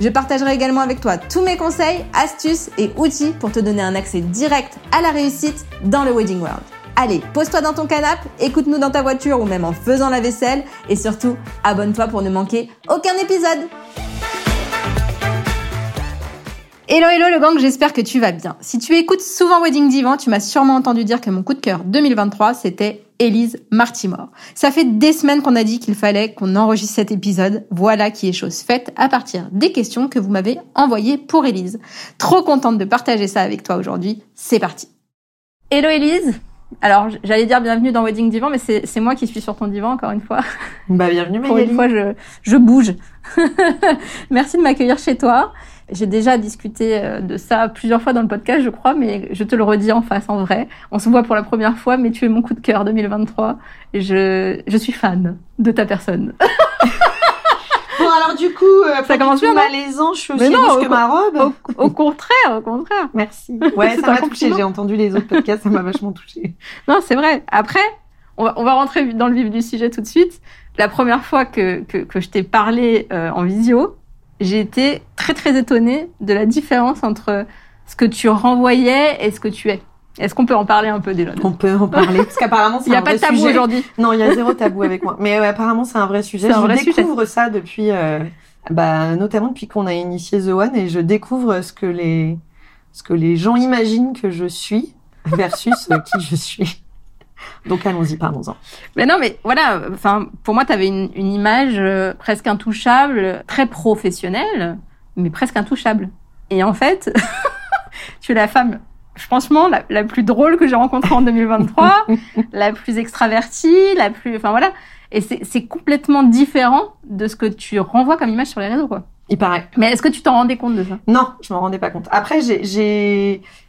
Je partagerai également avec toi tous mes conseils, astuces et outils pour te donner un accès direct à la réussite dans le Wedding World. Allez, pose-toi dans ton canapé, écoute-nous dans ta voiture ou même en faisant la vaisselle et surtout, abonne-toi pour ne manquer aucun épisode. Hello hello le gang, j'espère que tu vas bien. Si tu écoutes souvent Wedding Divan, tu m'as sûrement entendu dire que mon coup de cœur 2023, c'était Élise Martimore. Ça fait des semaines qu'on a dit qu'il fallait qu'on enregistre cet épisode. Voilà qui est chose faite à partir des questions que vous m'avez envoyées pour Élise. Trop contente de partager ça avec toi aujourd'hui. C'est parti. Hello Élise. Alors, j'allais dire bienvenue dans Wedding Divan, mais c'est moi qui suis sur ton divan encore une fois. Bah, bienvenue Magali. Pour une fois, je, je bouge. Merci de m'accueillir chez toi. J'ai déjà discuté euh, de ça plusieurs fois dans le podcast, je crois, mais je te le redis en face, en vrai. On se voit pour la première fois, mais tu es mon coup de cœur 2023. Et je, je suis fan de ta personne. Bon alors du coup, euh, ça commence bien malaisant, je suis aussi non, que ma robe. Au, contraire, au contraire. Merci. Ouais, ça m'a touché. J'ai entendu les autres podcasts, ça m'a vachement touché. Non, c'est vrai. Après, on va, on va rentrer dans le vif du sujet tout de suite. La première fois que, que, que je t'ai parlé euh, en visio, j'ai été très très étonnée de la différence entre ce que tu renvoyais et ce que tu es. Est-ce qu'on peut en parler un peu déjà On peut en parler parce qu'apparemment c'est un vrai sujet. Il n'y a pas de tabou aujourd'hui. Non, il y a zéro tabou avec moi. Mais apparemment c'est un vrai sujet. Un je découvre ça depuis, euh, bah, notamment depuis qu'on a initié The One et je découvre ce que les, ce que les gens imaginent que je suis versus qui je suis. Donc allons-y, parlons-en. Mais non, mais voilà, enfin, pour moi, tu avais une, une, image euh, presque intouchable, très professionnelle, mais presque intouchable. Et en fait, tu es la femme, franchement, la, la plus drôle que j'ai rencontrée en 2023, la plus extravertie, la plus, enfin voilà. Et c'est complètement différent de ce que tu renvoies comme image sur les réseaux, quoi. Il paraît. Mais est-ce que tu t'en rendais compte de ça? Non, je m'en rendais pas compte. Après,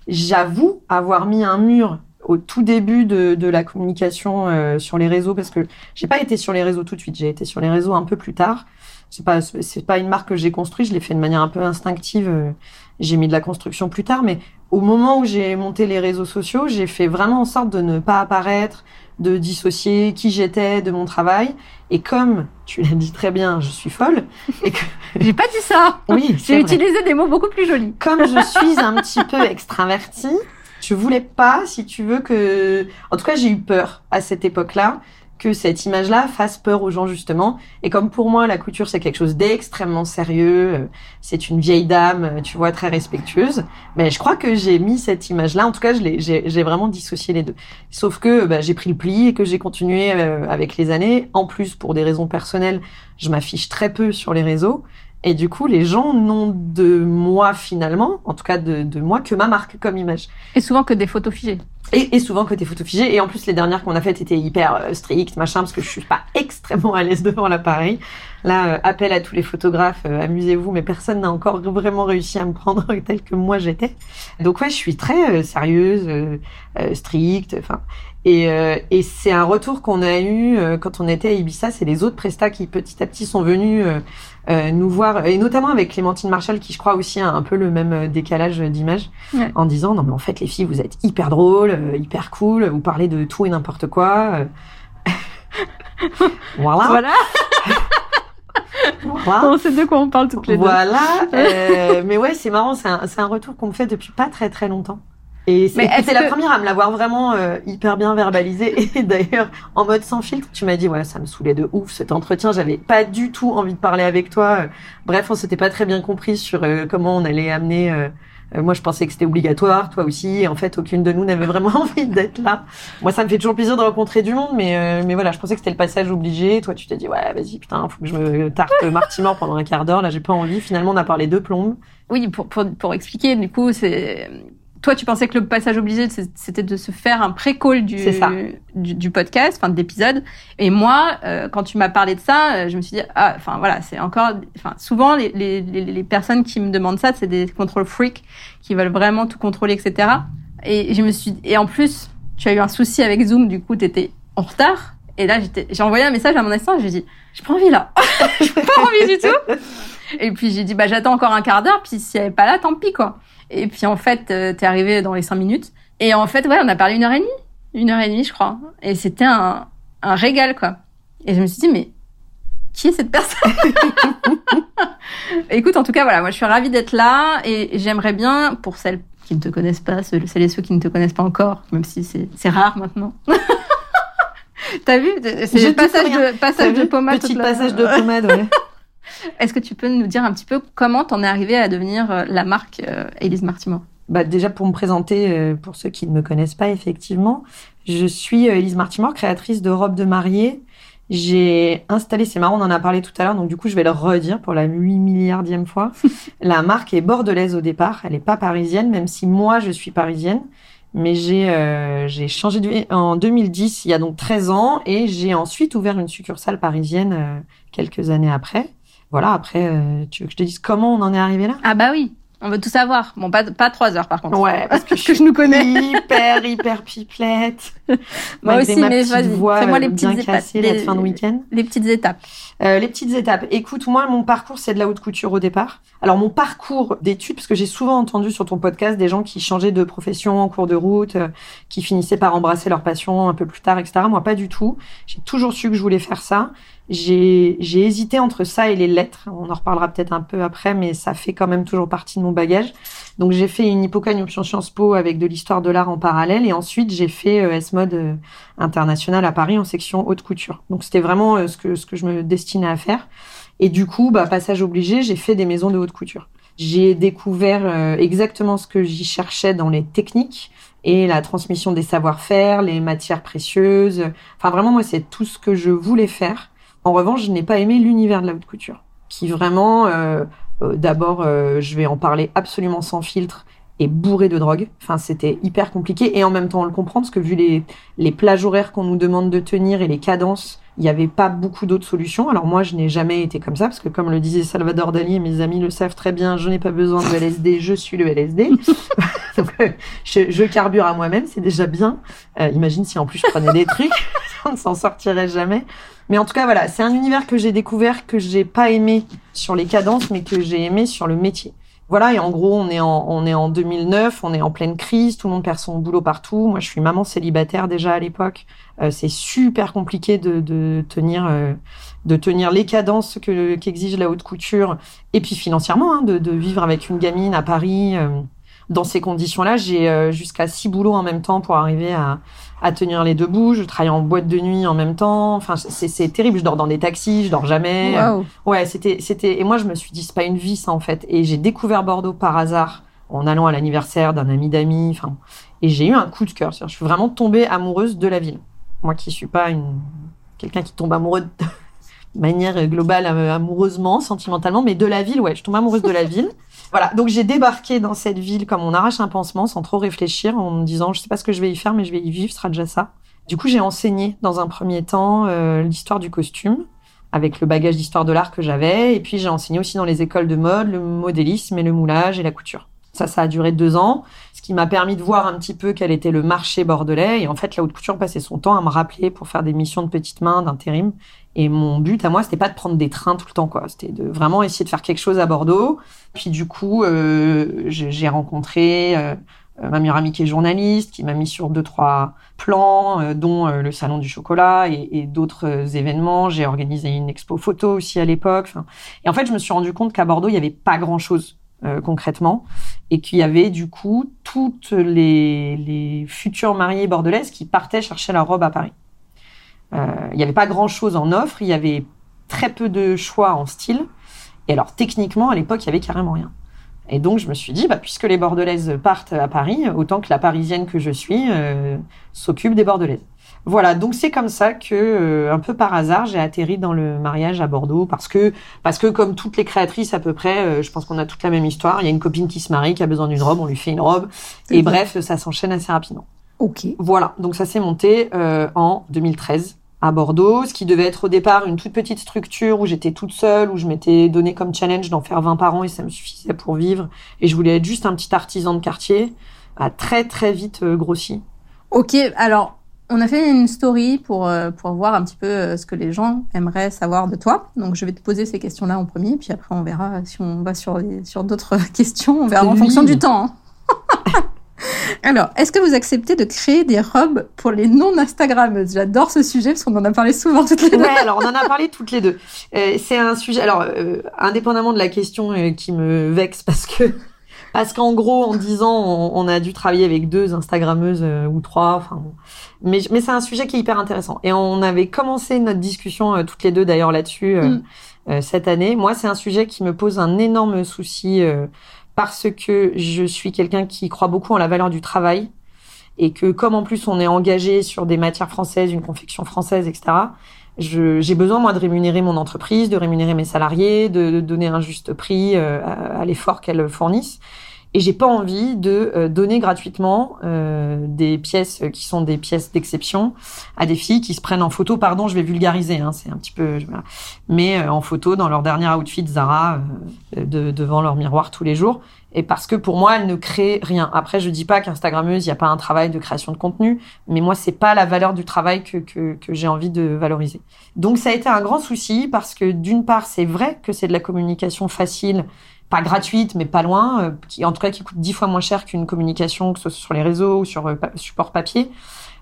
j'avoue avoir mis un mur au tout début de, de la communication euh, sur les réseaux parce que j'ai pas été sur les réseaux tout de suite, j'ai été sur les réseaux un peu plus tard. C'est pas c'est pas une marque que j'ai construite, je l'ai fait de manière un peu instinctive. Euh, j'ai mis de la construction plus tard, mais au moment où j'ai monté les réseaux sociaux, j'ai fait vraiment en sorte de ne pas apparaître, de dissocier qui j'étais de mon travail. Et comme tu l'as dit très bien, je suis folle. Et que... j'ai pas dit ça. Oui, j'ai utilisé des mots beaucoup plus jolis. Comme je suis un petit peu extravertie, je voulais pas, si tu veux, que... En tout cas, j'ai eu peur à cette époque-là que cette image-là fasse peur aux gens justement. Et comme pour moi, la couture, c'est quelque chose d'extrêmement sérieux, euh, c'est une vieille dame, euh, tu vois, très respectueuse, mais je crois que j'ai mis cette image-là, en tout cas, j'ai vraiment dissocié les deux. Sauf que bah, j'ai pris le pli et que j'ai continué euh, avec les années. En plus, pour des raisons personnelles, je m'affiche très peu sur les réseaux. Et du coup, les gens n'ont de moi finalement, en tout cas de, de, moi, que ma marque comme image. Et souvent que des photos figées. Et, et souvent que des photos figées. Et en plus, les dernières qu'on a faites étaient hyper euh, strictes, machin, parce que je suis pas extrêmement à l'aise devant l'appareil. Là, euh, appel à tous les photographes, euh, amusez-vous, mais personne n'a encore vraiment réussi à me prendre tel que moi j'étais. Donc ouais, je suis très sérieuse, stricte, enfin. Et, et c'est un retour qu'on a eu quand on était à Ibiza. C'est les autres prestats qui petit à petit sont venus euh, nous voir, et notamment avec Clémentine Marshall, qui je crois aussi a un peu le même euh, décalage d'image, en disant non mais en fait les filles vous êtes hyper drôles, euh, hyper cool, vous parlez de tout et n'importe quoi. voilà. Voilà. voilà. On sait de quoi on parle toutes les deux. Voilà. mais ouais, c'est marrant, c'est un, un retour qu'on me fait depuis pas très très longtemps. Et c'est la première à me l'avoir vraiment euh, hyper bien verbalisé. Et d'ailleurs, en mode sans filtre, tu m'as dit, ouais, ça me saoulait de ouf cet entretien. J'avais pas du tout envie de parler avec toi. Bref, on s'était pas très bien compris sur euh, comment on allait amener. Euh, moi, je pensais que c'était obligatoire, toi aussi. En fait, aucune de nous n'avait vraiment envie d'être là. Moi, ça me fait toujours plaisir de rencontrer du monde, mais mais voilà, je pensais que c'était le passage obligé. Toi, tu t'es dit, ouais, vas-y, putain, faut que je me tarte Martimore pendant un quart d'heure. Là, j'ai pas envie. Finalement, on a parlé de plombes. Oui, pour, pour, pour expliquer, du coup, c'est toi, tu pensais que le passage obligé, c'était de se faire un pré-call du, du, du, podcast, enfin de l'épisode. Et moi, euh, quand tu m'as parlé de ça, euh, je me suis dit, ah, enfin voilà, c'est encore, enfin souvent les, les, les, personnes qui me demandent ça, c'est des contrôles freaks qui veulent vraiment tout contrôler, etc. Et je me suis, et en plus, tu as eu un souci avec Zoom, du coup, tu étais en retard. Et là, j'ai envoyé un message à mon assistant, je lui ai dit, j'ai pas envie là, j'ai pas envie du tout. Et puis j'ai dit, bah j'attends encore un quart d'heure, puis si elle est pas là, tant pis quoi. Et puis en fait, euh, t'es arrivé dans les cinq minutes. Et en fait, ouais, on a parlé une heure et demie. Une heure et demie, je crois. Et c'était un, un régal, quoi. Et je me suis dit, mais qui est cette personne Écoute, en tout cas, voilà, moi je suis ravie d'être là et j'aimerais bien, pour celles qui ne te connaissent pas, celles et ceux qui ne te connaissent pas encore, même si c'est rare maintenant. T'as vu C'est passage de, passage de pommade. Petit passage de pommade, ouais. Est-ce que tu peux nous dire un petit peu comment t'en es arrivée à devenir euh, la marque euh, Elise Martimore bah déjà pour me présenter, euh, pour ceux qui ne me connaissent pas effectivement, je suis Elise Martimore, créatrice de robes de mariée. J'ai installé, c'est marrant, on en a parlé tout à l'heure, donc du coup je vais le redire pour la 8 milliardième fois. la marque est bordelaise au départ, elle n'est pas parisienne, même si moi je suis parisienne. Mais j'ai j'ai changé de vie en 2010, il y a donc 13 ans, et j'ai ensuite ouvert une succursale parisienne quelques années après voilà, après, euh, tu veux que je te dise comment on en est arrivé là? Ah bah oui, on veut tout savoir. Bon, pas, pas trois heures par contre. Ouais, parce que, je, nous connais. Hyper, hyper pipelette. Moi aussi, mais vas-y. Fais-moi les petites étapes. les, fin de week-end. Les petites étapes. Euh, les petites étapes. Écoute, moi, mon parcours, c'est de la haute couture au départ. Alors, mon parcours d'études, parce que j'ai souvent entendu sur ton podcast des gens qui changeaient de profession en cours de route, euh, qui finissaient par embrasser leur passion un peu plus tard, etc. Moi, pas du tout. J'ai toujours su que je voulais faire ça. J'ai hésité entre ça et les lettres. On en reparlera peut-être un peu après, mais ça fait quand même toujours partie de mon bagage. Donc j'ai fait une hypocagne option Sciences Po avec de l'histoire de l'art en parallèle, et ensuite j'ai fait euh, S-Mode euh, international à Paris en section haute couture. Donc c'était vraiment euh, ce que ce que je me destinais à faire. Et du coup, bah, passage obligé, j'ai fait des maisons de haute couture. J'ai découvert exactement ce que j'y cherchais dans les techniques et la transmission des savoir-faire, les matières précieuses. Enfin, vraiment, moi, c'est tout ce que je voulais faire. En revanche, je n'ai pas aimé l'univers de la haute couture, qui vraiment, euh, d'abord, euh, je vais en parler absolument sans filtre, est bourré de drogue. Enfin, c'était hyper compliqué et en même temps on le comprend parce que vu les, les plages horaires qu'on nous demande de tenir et les cadences, il n'y avait pas beaucoup d'autres solutions. Alors moi, je n'ai jamais été comme ça parce que comme le disait Salvador Dali et mes amis le savent très bien, je n'ai pas besoin de LSD, je suis le LSD. Donc, je, je, carbure à moi-même, c'est déjà bien. imagine si en plus je prenais des trucs, on ne s'en sortirait jamais. Mais en tout cas, voilà, c'est un univers que j'ai découvert, que j'ai pas aimé sur les cadences, mais que j'ai aimé sur le métier. Voilà, et en gros, on est en, on est en 2009, on est en pleine crise, tout le monde perd son boulot partout. Moi, je suis maman célibataire déjà à l'époque. Euh, c'est super compliqué de, de tenir, euh, de tenir les cadences que qu'exige la haute couture, et puis financièrement, hein, de, de, vivre avec une gamine à Paris. Euh, dans ces conditions-là, j'ai jusqu'à six boulots en même temps pour arriver à, à tenir les deux bouts. Je travaille en boîte de nuit en même temps. Enfin, c'est terrible. Je dors dans des taxis, je dors jamais. Ouais, c'était, c'était. Et moi, je me suis dit, c'est pas une vie, ça, en fait. Et j'ai découvert Bordeaux par hasard en allant à l'anniversaire d'un ami d'amis. Enfin, et j'ai eu un coup de cœur. Je suis vraiment tombée amoureuse de la ville. Moi, qui suis pas une quelqu'un qui tombe amoureux de manière globale, euh, amoureusement, sentimentalement, mais de la ville, ouais. Je tombe amoureuse de la ville. Voilà, donc j'ai débarqué dans cette ville comme on arrache un pansement sans trop réfléchir en me disant je sais pas ce que je vais y faire mais je vais y vivre, ce sera déjà ça. Du coup, j'ai enseigné dans un premier temps euh, l'histoire du costume avec le bagage d'histoire de l'art que j'avais et puis j'ai enseigné aussi dans les écoles de mode le modélisme et le moulage et la couture. Ça, ça a duré deux ans, ce qui m'a permis de voir un petit peu quel était le marché bordelais. Et en fait, la haute couture passait son temps à me rappeler pour faire des missions de petites mains, d'intérim. Et mon but à moi, c'était pas de prendre des trains tout le temps, quoi. C'était de vraiment essayer de faire quelque chose à Bordeaux. Puis du coup, euh, j'ai rencontré euh, ma meilleure amie qui est journaliste, qui m'a mis sur deux trois plans, euh, dont euh, le salon du chocolat et, et d'autres événements. J'ai organisé une expo photo aussi à l'époque. et en fait, je me suis rendu compte qu'à Bordeaux, il y avait pas grand chose concrètement, et qu'il y avait du coup toutes les, les futures mariées bordelaises qui partaient chercher leur robe à Paris. Euh, il n'y avait pas grand-chose en offre, il y avait très peu de choix en style. Et alors techniquement, à l'époque, il y avait carrément rien. Et donc je me suis dit, bah, puisque les Bordelaises partent à Paris, autant que la Parisienne que je suis euh, s'occupe des Bordelaises. Voilà, donc c'est comme ça que, euh, un peu par hasard, j'ai atterri dans le mariage à Bordeaux parce que, parce que comme toutes les créatrices à peu près, euh, je pense qu'on a toute la même histoire. Il y a une copine qui se marie, qui a besoin d'une robe, on lui fait une robe, et bref, ça s'enchaîne assez rapidement. Ok. Voilà, donc ça s'est monté euh, en 2013 à Bordeaux, ce qui devait être au départ une toute petite structure où j'étais toute seule, où je m'étais donné comme challenge d'en faire 20 par an et ça me suffisait pour vivre. Et je voulais être juste un petit artisan de quartier, a très très vite grossi. Ok, alors on a fait une story pour, euh, pour voir un petit peu euh, ce que les gens aimeraient savoir de toi. Donc, je vais te poser ces questions-là en premier, puis après, on verra si on va sur, sur d'autres questions. On verra en fonction du temps. Hein. Alors, est-ce que vous acceptez de créer des robes pour les non-Instagrammeuses? J'adore ce sujet parce qu'on en a parlé souvent toutes les deux. Ouais, alors on en a parlé toutes les deux. Euh, c'est un sujet, alors, indépendamment de la question qui me vexe parce que parce qu'en gros, en dix ans, on, a dû travailler avec deux Instagrammeuses euh, ou trois. Enfin, mais, mais c'est un sujet qui est hyper intéressant. Et on avait commencé notre discussion euh, toutes les deux d'ailleurs là-dessus euh, mm. cette année. Moi, c'est un sujet qui me pose un énorme souci parce que je suis quelqu'un qui croit beaucoup en la valeur du travail et que comme en plus on est engagé sur des matières françaises, une confection française, etc j'ai besoin moi de rémunérer mon entreprise, de rémunérer mes salariés, de, de donner un juste prix euh, à, l'effort qu'elles fournissent. Et j'ai pas envie de euh, donner gratuitement euh, des pièces qui sont des pièces d'exception à des filles qui se prennent en photo. Pardon, je vais vulgariser, hein, c'est un petit peu, mais en photo dans leur dernier outfit Zara de, devant leur miroir tous les jours et parce que pour moi, elle ne crée rien. Après, je dis pas qu'Instagrammeuse, il n'y a pas un travail de création de contenu, mais moi, c'est pas la valeur du travail que, que, que j'ai envie de valoriser. Donc, ça a été un grand souci parce que d'une part, c'est vrai que c'est de la communication facile, pas gratuite, mais pas loin, euh, qui en tout cas qui coûte dix fois moins cher qu'une communication, que ce soit sur les réseaux ou sur euh, support papier.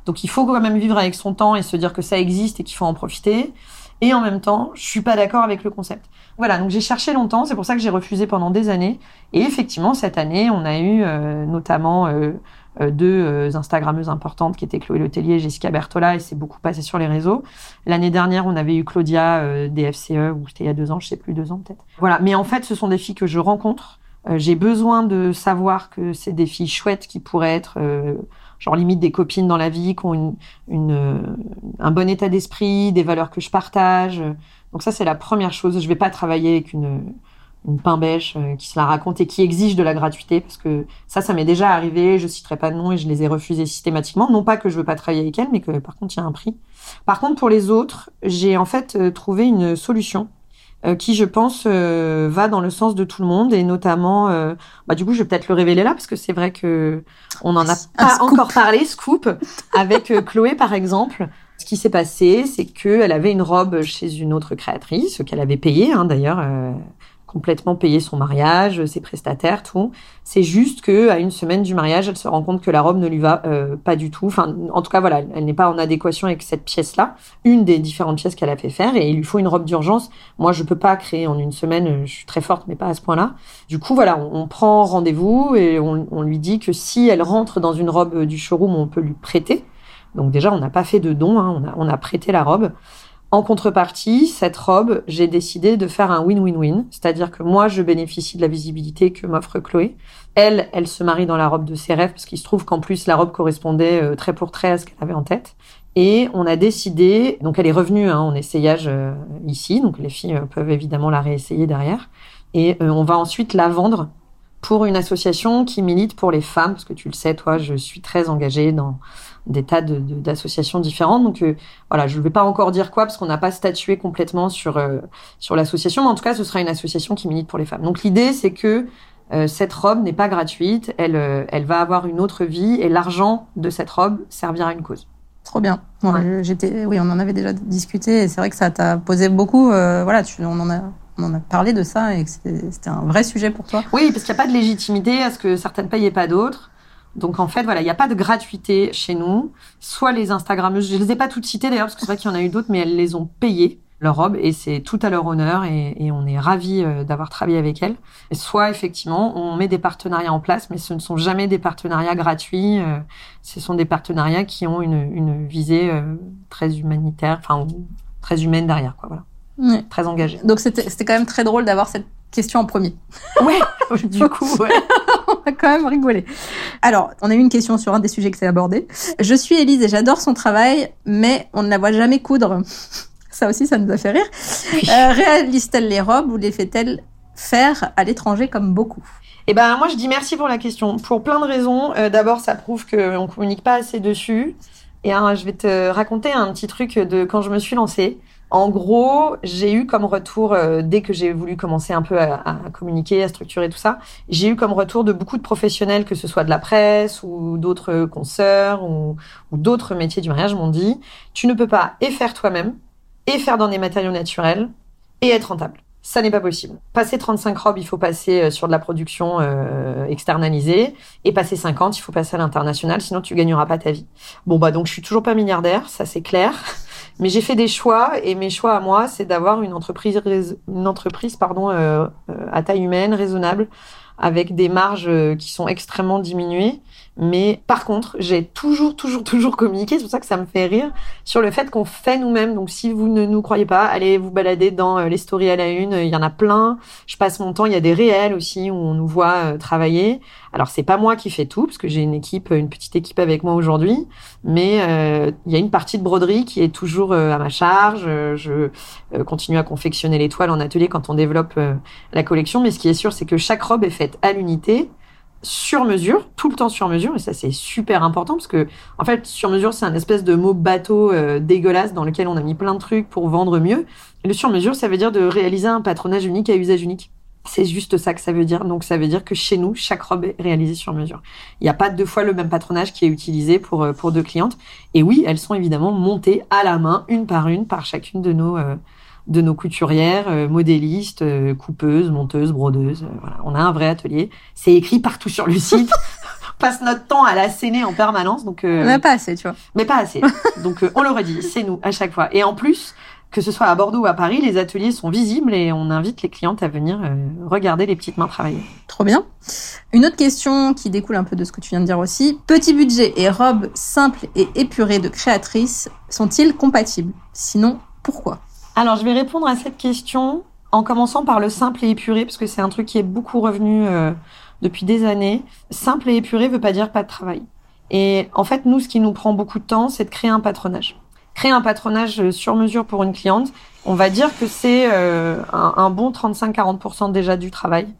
Donc, il faut quand même vivre avec son temps et se dire que ça existe et qu'il faut en profiter. Et en même temps, je suis pas d'accord avec le concept. Voilà, donc j'ai cherché longtemps, c'est pour ça que j'ai refusé pendant des années. Et effectivement, cette année, on a eu euh, notamment euh, euh, deux Instagrammeuses importantes qui étaient Chloé Letellier et Jessica Bertola, et c'est beaucoup passé sur les réseaux. L'année dernière, on avait eu Claudia des FCE, ou c'était il y a deux ans, je sais plus, deux ans peut-être. Voilà, mais en fait, ce sont des filles que je rencontre. j'ai besoin de savoir que c'est des filles chouettes qui pourraient être genre limite des copines dans la vie, qui ont une, une un bon état d'esprit, des valeurs que je partage. Donc ça, c'est la première chose. Je vais pas travailler avec une, une pain bêche euh, qui se la raconte et qui exige de la gratuité parce que ça, ça m'est déjà arrivé. Je citerai pas de nom et je les ai refusés systématiquement. Non pas que je veux pas travailler avec elles, mais que par contre, il y a un prix. Par contre, pour les autres, j'ai en fait euh, trouvé une solution euh, qui, je pense, va dans le sens de tout le monde et notamment, bah, du coup, je vais peut-être le révéler là parce que c'est vrai que on en a pas encore parlé, scoop, avec Chloé par exemple. Ce qui s'est passé, c'est qu'elle avait une robe chez une autre créatrice, qu'elle avait payée hein, d'ailleurs, euh, complètement payé son mariage, ses prestataires, tout. C'est juste que à une semaine du mariage, elle se rend compte que la robe ne lui va euh, pas du tout. Enfin, en tout cas, voilà, elle n'est pas en adéquation avec cette pièce-là, une des différentes pièces qu'elle a fait faire, et il lui faut une robe d'urgence. Moi, je peux pas créer en une semaine. Je suis très forte, mais pas à ce point-là. Du coup, voilà, on, prend rendez-vous et on, lui dit que si elle rentre dans une robe du showroom, on peut lui prêter. Donc déjà, on n'a pas fait de don, hein, on, a, prêté la robe. En contrepartie, cette robe, j'ai décidé de faire un win-win-win, c'est-à-dire que moi, je bénéficie de la visibilité que m'offre Chloé. Elle, elle se marie dans la robe de ses rêves, parce qu'il se trouve qu'en plus, la robe correspondait euh, très pour trait à ce qu'elle avait en tête. Et on a décidé, donc elle est revenue hein, en essayage euh, ici, donc les filles euh, peuvent évidemment la réessayer derrière. Et on va ensuite la vendre pour une association qui milite pour les femmes, parce que tu le sais, toi, je suis très engagée dans des tas d'associations différentes. Donc euh, voilà, je ne vais pas encore dire quoi parce qu'on n'a pas statué complètement sur euh, sur l'association, mais en tout cas, ce sera une association qui milite pour les femmes. Donc l'idée, c'est que euh, cette robe n'est pas gratuite, elle elle va avoir une autre vie et l'argent de cette robe servira à une cause. Trop bien. J'étais, oui, on en avait déjà discuté et c'est vrai que ça t'a posé beaucoup. voilà, tu, on en a on en a parlé de ça et que c'était un vrai sujet pour toi. Oui, parce qu'il n'y a pas de légitimité à ce que certaines payent et pas d'autres. Donc en fait, voilà, il n'y a pas de gratuité chez nous. Soit les Instagrammeuses, je ne les ai pas toutes citées d'ailleurs, parce que c'est vrai qu'il y en a eu d'autres, mais elles les ont payées leur robe et c'est tout à leur honneur et, on est ravis euh, d'avoir travaillé avec elles. soit effectivement, on met des partenariats en place, mais ce ne sont jamais des partenariats gratuits. Euh, ce sont des partenariats qui ont une, visée euh, très humanitaire, enfin très humaine derrière, quoi. Voilà. Très engagée. Donc c'était quand même très drôle d'avoir cette question en premier. Ouais, du coup, ouais. quand même rigoler. Alors, on a eu une question sur un des sujets que c'est abordé. Je suis Élise et j'adore son travail, mais on ne la voit jamais coudre. Ça aussi, ça nous a fait rire. Euh, réalise-t-elle les robes ou les fait-elle faire à l'étranger comme beaucoup? Eh ben, moi, je dis merci pour la question. Pour plein de raisons. Euh, D'abord, ça prouve qu'on communique pas assez dessus. Et hein, je vais te raconter un petit truc de quand je me suis lancée. En gros, j'ai eu comme retour, euh, dès que j'ai voulu commencer un peu à, communiquer, à structurer tout ça, j'ai eu comme retour de beaucoup de professionnels, que ce soit de la presse ou d'autres consoeurs ou, ou d'autres métiers du mariage, m'ont dit, tu ne peux pas et faire toi-même, et faire dans des matériaux naturels, et être rentable. Ça n'est pas possible. Passer 35 robes, il faut passer euh, sur de la production euh, externalisée. Et passer 50, il faut passer à l'international, sinon tu gagneras pas ta vie. Bon, bah donc je suis toujours pas milliardaire, ça c'est clair. Mais j'ai fait des choix et mes choix à moi, c'est d'avoir une entreprise, une entreprise pardon, euh, à taille humaine, raisonnable, avec des marges qui sont extrêmement diminuées. Mais par contre, j'ai toujours, toujours, toujours communiqué, c'est pour ça que ça me fait rire, sur le fait qu'on fait nous-mêmes. Donc si vous ne nous croyez pas, allez vous balader dans les stories à la une, il y en a plein. Je passe mon temps, il y a des réels aussi où on nous voit travailler. Alors c'est pas moi qui fais tout, parce que j'ai une équipe, une petite équipe avec moi aujourd'hui, mais euh, il y a une partie de broderie qui est toujours à ma charge. Je continue à confectionner les toiles en atelier quand on développe la collection, mais ce qui est sûr, c'est que chaque robe est faite à l'unité sur mesure, tout le temps sur mesure, et ça c'est super important parce que en fait sur mesure c'est un espèce de mot bateau euh, dégueulasse dans lequel on a mis plein de trucs pour vendre mieux. le sur mesure ça veut dire de réaliser un patronage unique à usage unique. C'est juste ça que ça veut dire. Donc ça veut dire que chez nous chaque robe est réalisée sur mesure. Il n'y a pas deux fois le même patronage qui est utilisé pour euh, pour deux clientes. Et oui, elles sont évidemment montées à la main une par une par chacune de nos euh, de nos couturières, euh, modélistes, euh, coupeuses, monteuses, brodeuses. Euh, voilà. On a un vrai atelier. C'est écrit partout sur le site. on passe notre temps à l'asséner en permanence. Donc, on n'a pas assez, tu vois. Mais pas assez. donc, on le redit, c'est nous à chaque fois. Et en plus, que ce soit à Bordeaux ou à Paris, les ateliers sont visibles et on invite les clientes à venir regarder les petites mains travailler. Trop bien. Une autre question qui découle un peu de ce que tu viens de dire aussi. Petit budget et robes simples et épurées de créatrices sont-ils compatibles? Sinon, pourquoi? Alors, je vais répondre à cette question en commençant par le simple et épuré, parce que c'est un truc qui est beaucoup revenu euh, depuis des années. Simple et épuré veut pas dire pas de travail. Et en fait, nous, ce qui nous prend beaucoup de temps, c'est de créer un patronage. Créer un patronage sur mesure pour une cliente, on va dire que c'est euh, un, un, bon 35-40% déjà du travail.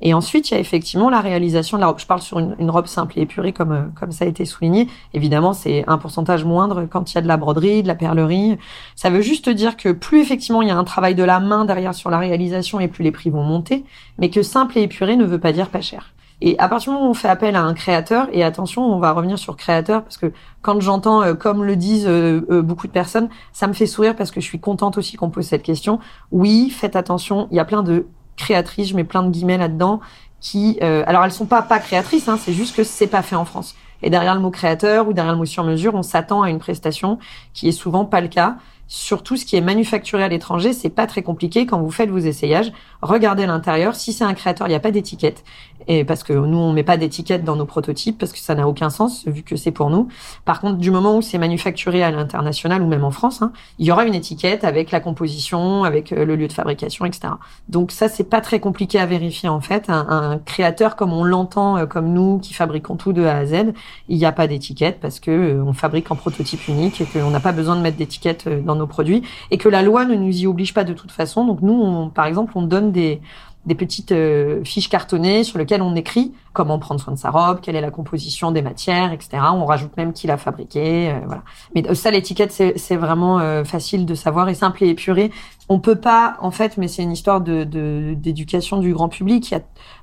Et ensuite, il y a effectivement la réalisation de la robe. Je parle sur une, robe simple et épurée, comme, euh, comme ça a été souligné. Évidemment, c'est un pourcentage moindre quand il y a de la broderie, de la perlerie. Ça veut juste dire que plus effectivement il y a un travail de la main derrière sur la réalisation et plus les prix vont monter, mais que simple et épuré ne veut pas dire pas cher. Et à partir du moment où on fait appel à un créateur, et attention, on va revenir sur créateur, parce que quand j'entends, euh, comme le disent euh, euh, beaucoup de personnes, ça me fait sourire parce que je suis contente aussi qu'on pose cette question. Oui, faites attention, il y a plein de créatrices, je mets plein de guillemets là-dedans, qui, euh, alors elles sont pas pas créatrices, hein, c'est juste que c'est pas fait en France. Et derrière le mot créateur ou derrière le mot sur mesure, on s'attend à une prestation qui est souvent pas le cas. Surtout ce qui est manufacturé à l'étranger, c'est pas très compliqué quand vous faites vos essayages. Regardez l'intérieur. Si c'est un créateur, il n'y a pas d'étiquette. Et parce que nous, on met pas d'étiquette dans nos prototypes parce que ça n'a aucun sens vu que c'est pour nous. Par contre, du moment où c'est manufacturé à l'international ou même en France, hein, il y aura une étiquette avec la composition, avec euh, le lieu de fabrication, etc. Donc ça, c'est pas très compliqué à vérifier en fait. Un, un créateur comme on l'entend, euh, comme nous, qui fabriquons tout de A à Z, il n'y a pas d'étiquette parce que euh, on fabrique en prototype unique et qu'on n'a pas besoin de mettre d'étiquette dans nos produits et que la loi ne nous y oblige pas de toute façon. Donc nous, on, par exemple, on donne des, des petites euh, fiches cartonnées sur lesquelles on écrit comment prendre soin de sa robe, quelle est la composition des matières, etc. On rajoute même qui l'a fabriqué, euh, voilà. Mais ça, l'étiquette, c'est vraiment euh, facile de savoir et simple et épuré. On peut pas, en fait, mais c'est une histoire de d'éducation du grand public.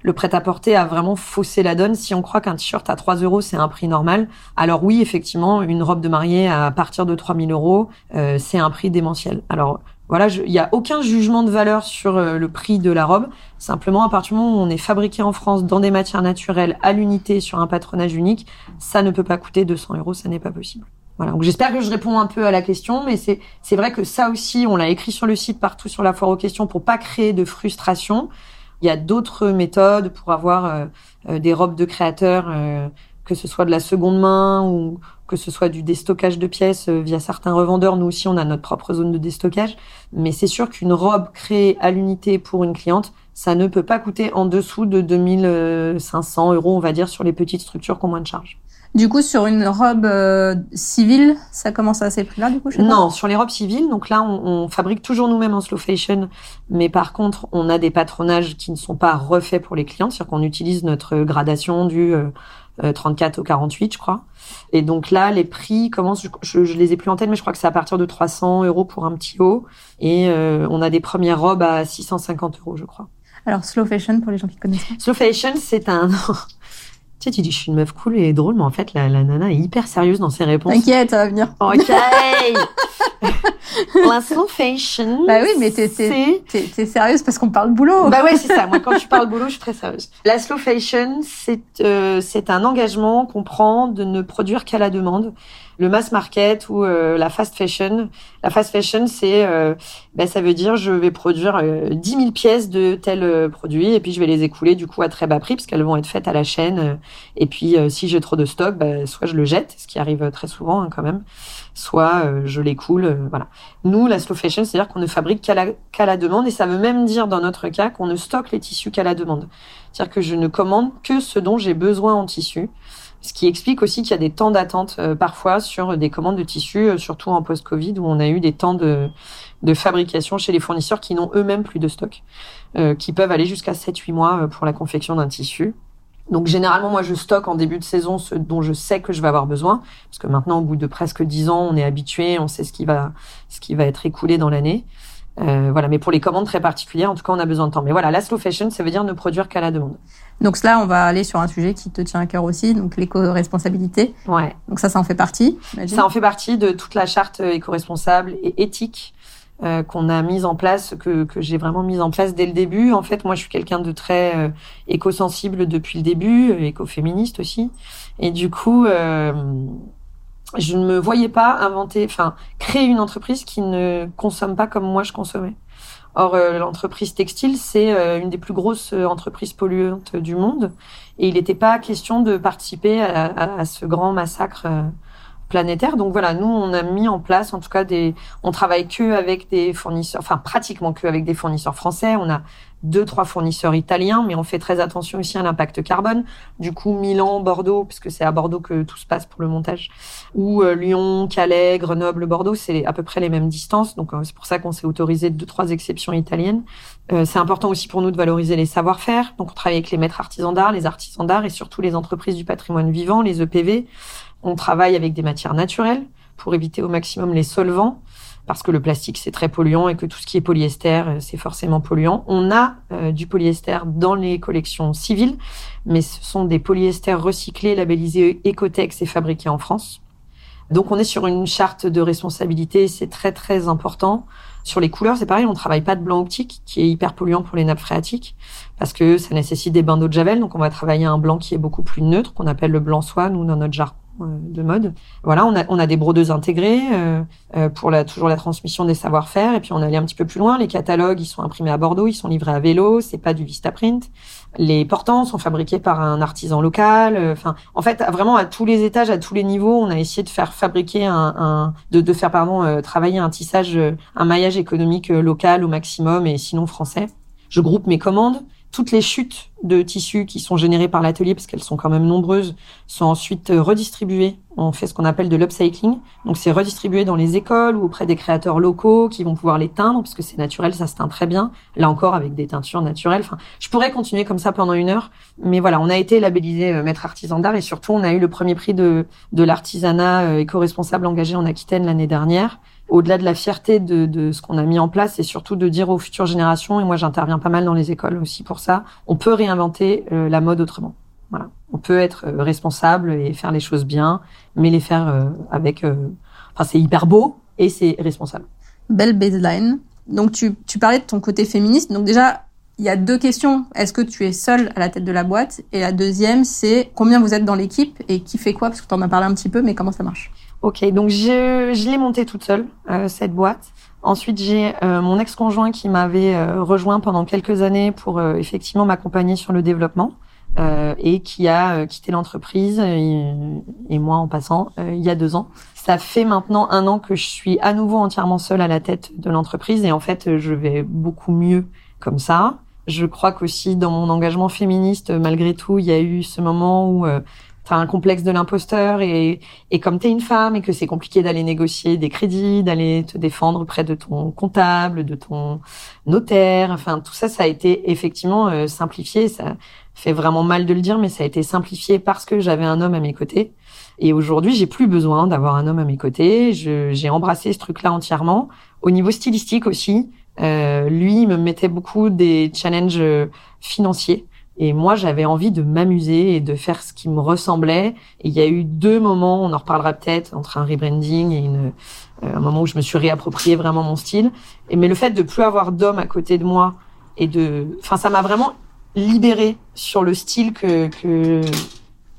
Le prêt-à-porter a vraiment faussé la donne. Si on croit qu'un t-shirt à 3 euros, c'est un prix normal, alors oui, effectivement, une robe de mariée à partir de 3000 euros, c'est un prix démentiel. Alors voilà, il n'y a aucun jugement de valeur sur euh, le prix de la robe. Simplement, à partir du moment où on est fabriqué en France dans des matières naturelles à l'unité sur un patronage unique, ça ne peut pas coûter 200 euros, ça n'est pas possible. Voilà. Donc j'espère que je réponds un peu à la question, mais c'est c'est vrai que ça aussi, on l'a écrit sur le site partout sur la foire aux questions pour pas créer de frustration. Il y a d'autres méthodes pour avoir euh, euh, des robes de créateurs, que ce soit de la seconde main ou que ce soit du déstockage de pièces euh, via certains revendeurs. Nous aussi, on a notre propre zone de déstockage. Mais c'est sûr qu'une robe créée à l'unité pour une cliente, ça ne peut pas coûter en dessous de 2500 euros, on va dire, sur les petites structures qui ont moins de charges. Du coup, sur une robe euh, civile, ça commence à ces prix-là, du coup Non, sur les robes civiles, donc là, on, on fabrique toujours nous-mêmes en slow fashion, mais par contre, on a des patronages qui ne sont pas refaits pour les clients, c'est-à-dire qu'on utilise notre gradation du euh, 34 au 48, je crois. Et donc là, les prix commencent, je, je, les ai plus en tête, mais je crois que c'est à partir de 300 euros pour un petit haut, et euh, on a des premières robes à 650 euros, je crois. Alors, slow fashion, pour les gens qui connaissent pas. Slow fashion, c'est un... Tu sais, tu dis, je suis une meuf cool et drôle, mais en fait, la, la nana est hyper sérieuse dans ses réponses. T'inquiète, ça va venir. Ok. la slow fashion. Bah oui, mais t'es, t'es, t'es, t'es sérieuse parce qu'on parle boulot. Bah ouais, c'est ça. Moi, quand tu parles boulot, je suis très sérieuse. La slow fashion, c'est, euh, c'est un engagement qu'on prend de ne produire qu'à la demande le mass market ou euh, la fast fashion. La fast fashion, c'est, euh, ben, ça veut dire je vais produire euh, 10 000 pièces de tel euh, produit et puis je vais les écouler du coup à très bas prix parce qu'elles vont être faites à la chaîne. et puis si j'ai trop de stock, ben, soit je le jette, ce qui arrive très souvent hein, quand même, soit je l'écoule. voilà. Nous, la slow fashion, c'est-à-dire qu'on ne fabrique qu'à la, la demande et ça veut même dire dans notre cas qu'on ne stocke les tissus qu'à la demande. C'est-à-dire que je ne commande que ce dont j'ai besoin en tissu. Ce qui explique aussi qu'il y a des temps d'attente euh, parfois sur des commandes de tissus, euh, surtout en post-Covid, où on a eu des temps de, de fabrication chez les fournisseurs qui n'ont eux-mêmes plus de stock, euh, qui peuvent aller jusqu'à 7-8 mois pour la confection d'un tissu. Donc généralement, moi, je stocke en début de saison ce dont je sais que je vais avoir besoin, parce que maintenant, au bout de presque 10 ans, on est habitué, on sait ce qui va, ce qui va être écoulé dans l'année. Euh, voilà, mais pour les commandes très particulières, en tout cas, on a besoin de temps. Mais voilà, la slow fashion, ça veut dire ne produire qu'à la demande. Donc là, on va aller sur un sujet qui te tient à cœur aussi, donc l'éco-responsabilité. Ouais. Donc ça, ça en fait partie. Ça en fait partie de toute la charte euh, éco-responsable et éthique euh, qu'on a mise en place, que, que j'ai vraiment mise en place dès le début. En fait, moi, je suis quelqu'un de très euh, éco-sensible depuis le début, euh, éco-féministe aussi. Et du coup, euh, je ne me voyais pas inventer, enfin, créer une entreprise qui ne consomme pas comme moi je consommais. Or, euh, l'entreprise textile, c'est euh, une des plus grosses entreprises polluantes du monde. Et il n'était pas question de participer à, à, à ce grand massacre planétaire. Donc voilà, nous, on a mis en place, en tout cas, des, on travaille que avec des fournisseurs, enfin, pratiquement que avec des fournisseurs français. On a deux, trois fournisseurs italiens, mais on fait très attention aussi à l'impact carbone. Du coup, Milan, Bordeaux, puisque c'est à Bordeaux que tout se passe pour le montage, ou euh, Lyon, Calais, Grenoble, Bordeaux, c'est à peu près les mêmes distances. Donc, euh, c'est pour ça qu'on s'est autorisé deux, trois exceptions italiennes. Euh, c'est important aussi pour nous de valoriser les savoir-faire. Donc, on travaille avec les maîtres artisans d'art, les artisans d'art et surtout les entreprises du patrimoine vivant, les EPV. On travaille avec des matières naturelles pour éviter au maximum les solvants parce que le plastique c'est très polluant et que tout ce qui est polyester euh, c'est forcément polluant. On a euh, du polyester dans les collections civiles, mais ce sont des polyesters recyclés, labellisés Ecotex et fabriqués en France. Donc on est sur une charte de responsabilité, c'est très très important. Sur les couleurs, c'est pareil, on travaille pas de blanc optique qui est hyper polluant pour les nappes phréatiques parce que ça nécessite des bains d'eau de javel, donc on va travailler un blanc qui est beaucoup plus neutre qu'on appelle le blanc soie nous dans notre jargon de mode. Voilà, on a, on a des brodeuses intégrées euh, euh, pour la, toujours la transmission des savoir-faire. Et puis on allait un petit peu plus loin. Les catalogues, ils sont imprimés à Bordeaux, ils sont livrés à vélo. C'est pas du Vistaprint. Les portants sont fabriqués par un artisan local. Enfin, en fait, vraiment à tous les étages, à tous les niveaux, on a essayé de faire fabriquer un, un de, de faire pardon, euh, travailler un tissage, un maillage économique local au maximum et sinon français. Je groupe mes commandes toutes les chutes de tissus qui sont générées par l'atelier, parce qu'elles sont quand même nombreuses, sont ensuite redistribuées. On fait ce qu'on appelle de l'upcycling. Donc, c'est redistribué dans les écoles ou auprès des créateurs locaux qui vont pouvoir les teindre, parce que c'est naturel, ça se teint très bien. Là encore, avec des teintures naturelles. Enfin, je pourrais continuer comme ça pendant une heure. Mais voilà, on a été labellisé euh, maître artisan d'art et surtout, on a eu le premier prix de, de l'artisanat euh, éco-responsable engagé en Aquitaine l'année dernière au-delà de la fierté de, de ce qu'on a mis en place, c'est surtout de dire aux futures générations, et moi j'interviens pas mal dans les écoles aussi pour ça, on peut réinventer euh, la mode autrement. Voilà. On peut être euh, responsable et faire les choses bien, mais les faire euh, avec... Enfin, c'est hyper beau et c'est responsable. Belle baseline. Donc tu, tu parlais de ton côté féministe. Donc déjà, il y a deux questions. Est-ce que tu es seule à la tête de la boîte? Et la deuxième, c'est combien vous êtes dans l'équipe et qui fait quoi? Parce que tu en as parlé un petit peu, mais comment ça marche? Ok, donc je, je l'ai montée toute seule, euh, cette boîte. Ensuite, j'ai euh, mon ex-conjoint qui m'avait euh, rejoint pendant quelques années pour euh, effectivement m'accompagner sur le développement euh, et qui a quitté l'entreprise et, et, moi en passant il y a deux ans. Ça fait maintenant un an que je suis à nouveau entièrement seule à la tête de l'entreprise et en fait, je vais beaucoup mieux comme ça. Je crois qu'aussi dans mon engagement féministe, malgré tout, il y a eu ce moment où euh, tu as un complexe de l'imposteur et, et comme tu es une femme et que c'est compliqué d'aller négocier des crédits, d'aller te défendre près de ton comptable, de ton notaire, enfin tout ça, ça a été effectivement euh, simplifié. Ça fait vraiment mal de le dire, mais ça a été simplifié parce que j'avais un homme à mes côtés. Et aujourd'hui, j'ai plus besoin d'avoir un homme à mes côtés. J'ai embrassé ce truc-là entièrement. Au niveau stylistique aussi, euh, lui il me mettait beaucoup des challenges euh, financiers. Et moi, j'avais envie de m'amuser et de faire ce qui me ressemblait. Et il y a eu deux moments, on en reparlera peut-être, entre un rebranding et une, euh, un moment où je me suis réapproprié vraiment mon style. Et mais le fait de plus avoir d'hommes à côté de moi et de, enfin, ça m'a vraiment libéré sur le style que que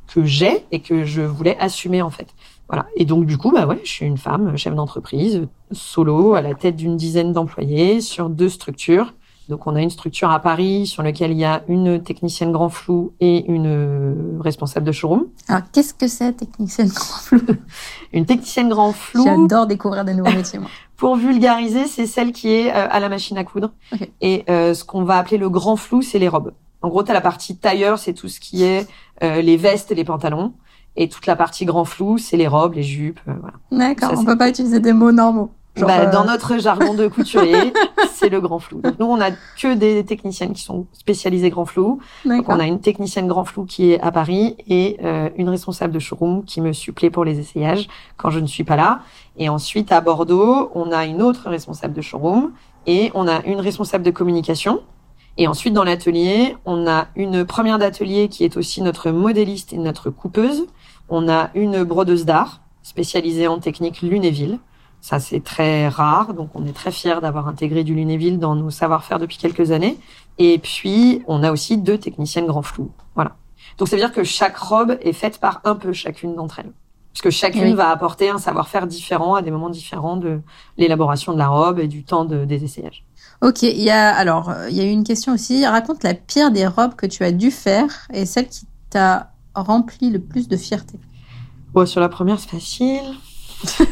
que j'ai et que je voulais assumer en fait. Voilà. Et donc du coup, bah ouais, je suis une femme, chef d'entreprise, solo, à la tête d'une dizaine d'employés sur deux structures. Donc on a une structure à Paris sur laquelle il y a une technicienne grand flou et une responsable de showroom. Alors qu'est-ce que c'est technicienne grand flou? Une technicienne grand flou. J'adore découvrir des nouveaux métiers moi. Pour vulgariser, c'est celle qui est euh, à la machine à coudre. Okay. Et euh, ce qu'on va appeler le grand flou, c'est les robes. En gros, tu as la partie tailleur, c'est tout ce qui est euh, les vestes et les pantalons. Et toute la partie grand flou, c'est les robes, les jupes. Euh, voilà. D'accord, on peut pas utiliser des mots normaux. Genre, bah, euh... Dans notre jargon de couturier, c'est le grand flou. Donc nous, on a que des techniciennes qui sont spécialisées grand flou. Donc on a une technicienne grand flou qui est à Paris et euh, une responsable de showroom qui me supplée pour les essayages quand je ne suis pas là. Et ensuite, à Bordeaux, on a une autre responsable de showroom et on a une responsable de communication et ensuite, dans l'atelier, on a une première d'atelier qui est aussi notre modéliste et notre coupeuse. On a une brodeuse d'art spécialisée en technique Lunéville. Ça, c'est très rare, donc on est très fiers d'avoir intégré du Lunéville dans nos savoir-faire depuis quelques années. Et puis, on a aussi deux techniciennes grand flou. Voilà. Donc, ça veut dire que chaque robe est faite par un peu chacune d'entre elles. Parce que chacune oui. va apporter un savoir-faire différent à des moments différents de l'élaboration de la robe et du temps de, des essayages. Ok, il y a alors il y a eu une question aussi. Raconte la pire des robes que tu as dû faire et celle qui t'a rempli le plus de fierté. Bon, sur la première, c'est facile.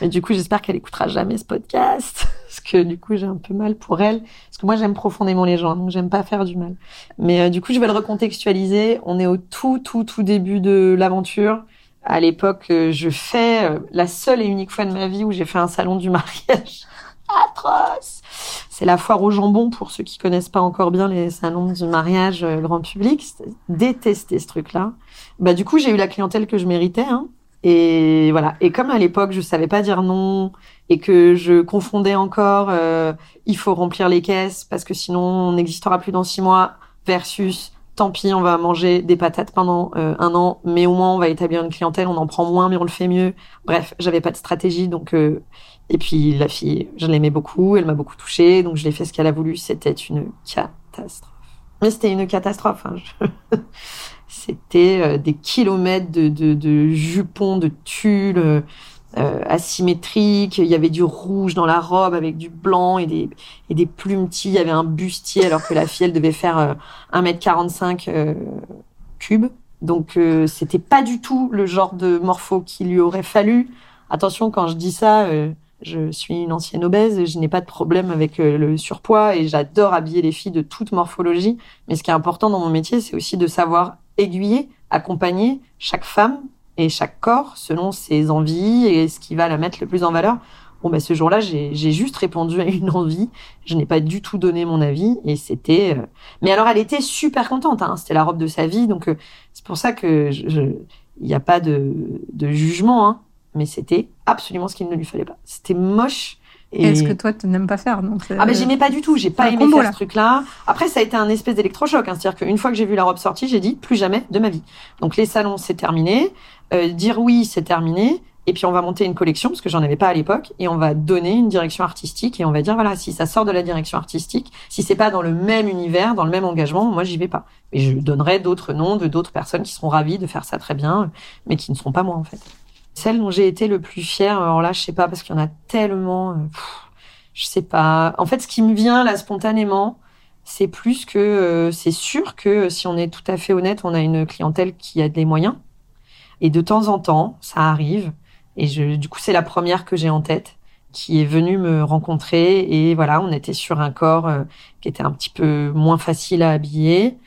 Mais du coup, j'espère qu'elle écoutera jamais ce podcast. Parce que du coup, j'ai un peu mal pour elle. Parce que moi, j'aime profondément les gens, donc j'aime pas faire du mal. Mais euh, du coup, je vais le recontextualiser. On est au tout, tout, tout début de l'aventure. À l'époque, euh, je fais euh, la seule et unique fois de ma vie où j'ai fait un salon du mariage atroce. C'est la foire au jambon pour ceux qui connaissent pas encore bien les salons du mariage euh, grand public. Détesté ce truc-là. Bah du coup j'ai eu la clientèle que je méritais. Hein. Et voilà. Et comme à l'époque je savais pas dire non et que je confondais encore, euh, il faut remplir les caisses parce que sinon on n'existera plus dans six mois versus tant pis, on va manger des patates pendant euh, un an, mais au moins on va établir une clientèle, on en prend moins, mais on le fait mieux. Bref, j'avais pas de stratégie, donc euh, et puis la fille, je l'aimais beaucoup, elle m'a beaucoup touchée, donc je l'ai fait ce qu'elle a voulu. C'était une catastrophe. Mais c'était une catastrophe. Hein. C'était euh, des kilomètres de, de, de jupons, de tulle euh, asymétriques. Il y avait du rouge dans la robe avec du blanc et des, et des plumetis. Il y avait un bustier alors que la fille, elle devait faire euh, 1m45 euh, cubes. Donc euh, c'était pas du tout le genre de morpho qu'il lui aurait fallu. Attention, quand je dis ça, euh, je suis une ancienne obèse, je n'ai pas de problème avec euh, le surpoids et j'adore habiller les filles de toute morphologie. Mais ce qui est important dans mon métier, c'est aussi de savoir aiguiller, accompagner chaque femme et chaque corps selon ses envies et ce qui va la mettre le plus en valeur. Bon, ben, ce jour-là, j'ai juste répondu à une envie. Je n'ai pas du tout donné mon avis et c'était. Euh... Mais alors, elle était super contente. Hein. C'était la robe de sa vie, donc euh, c'est pour ça que il n'y a pas de, de jugement. Hein. Mais c'était absolument ce qu'il ne lui fallait pas. C'était moche. Et... Est-ce que toi, tu n'aimes pas faire donc Ah ben j'aimais pas du tout, j'ai pas aimé combo, faire là. ce truc-là. Après ça a été un espèce d'électrochoc, hein. c'est-à-dire qu'une fois que j'ai vu la robe sortie, j'ai dit plus jamais de ma vie. Donc les salons c'est terminé, euh, dire oui c'est terminé, et puis on va monter une collection parce que j'en avais pas à l'époque, et on va donner une direction artistique et on va dire voilà si ça sort de la direction artistique, si c'est pas dans le même univers, dans le même engagement, moi j'y vais pas. Et je donnerai d'autres noms de d'autres personnes qui seront ravies de faire ça très bien, mais qui ne seront pas moi en fait. Celle dont j'ai été le plus fière, alors là, je sais pas, parce qu'il y en a tellement, pff, je sais pas. En fait, ce qui me vient là spontanément, c'est plus que euh, c'est sûr que si on est tout à fait honnête, on a une clientèle qui a des moyens. Et de temps en temps, ça arrive. Et je, du coup, c'est la première que j'ai en tête. qui est venu me rencontrer et voilà, on était sur un corps qui était un petit peu moins facile à habiller.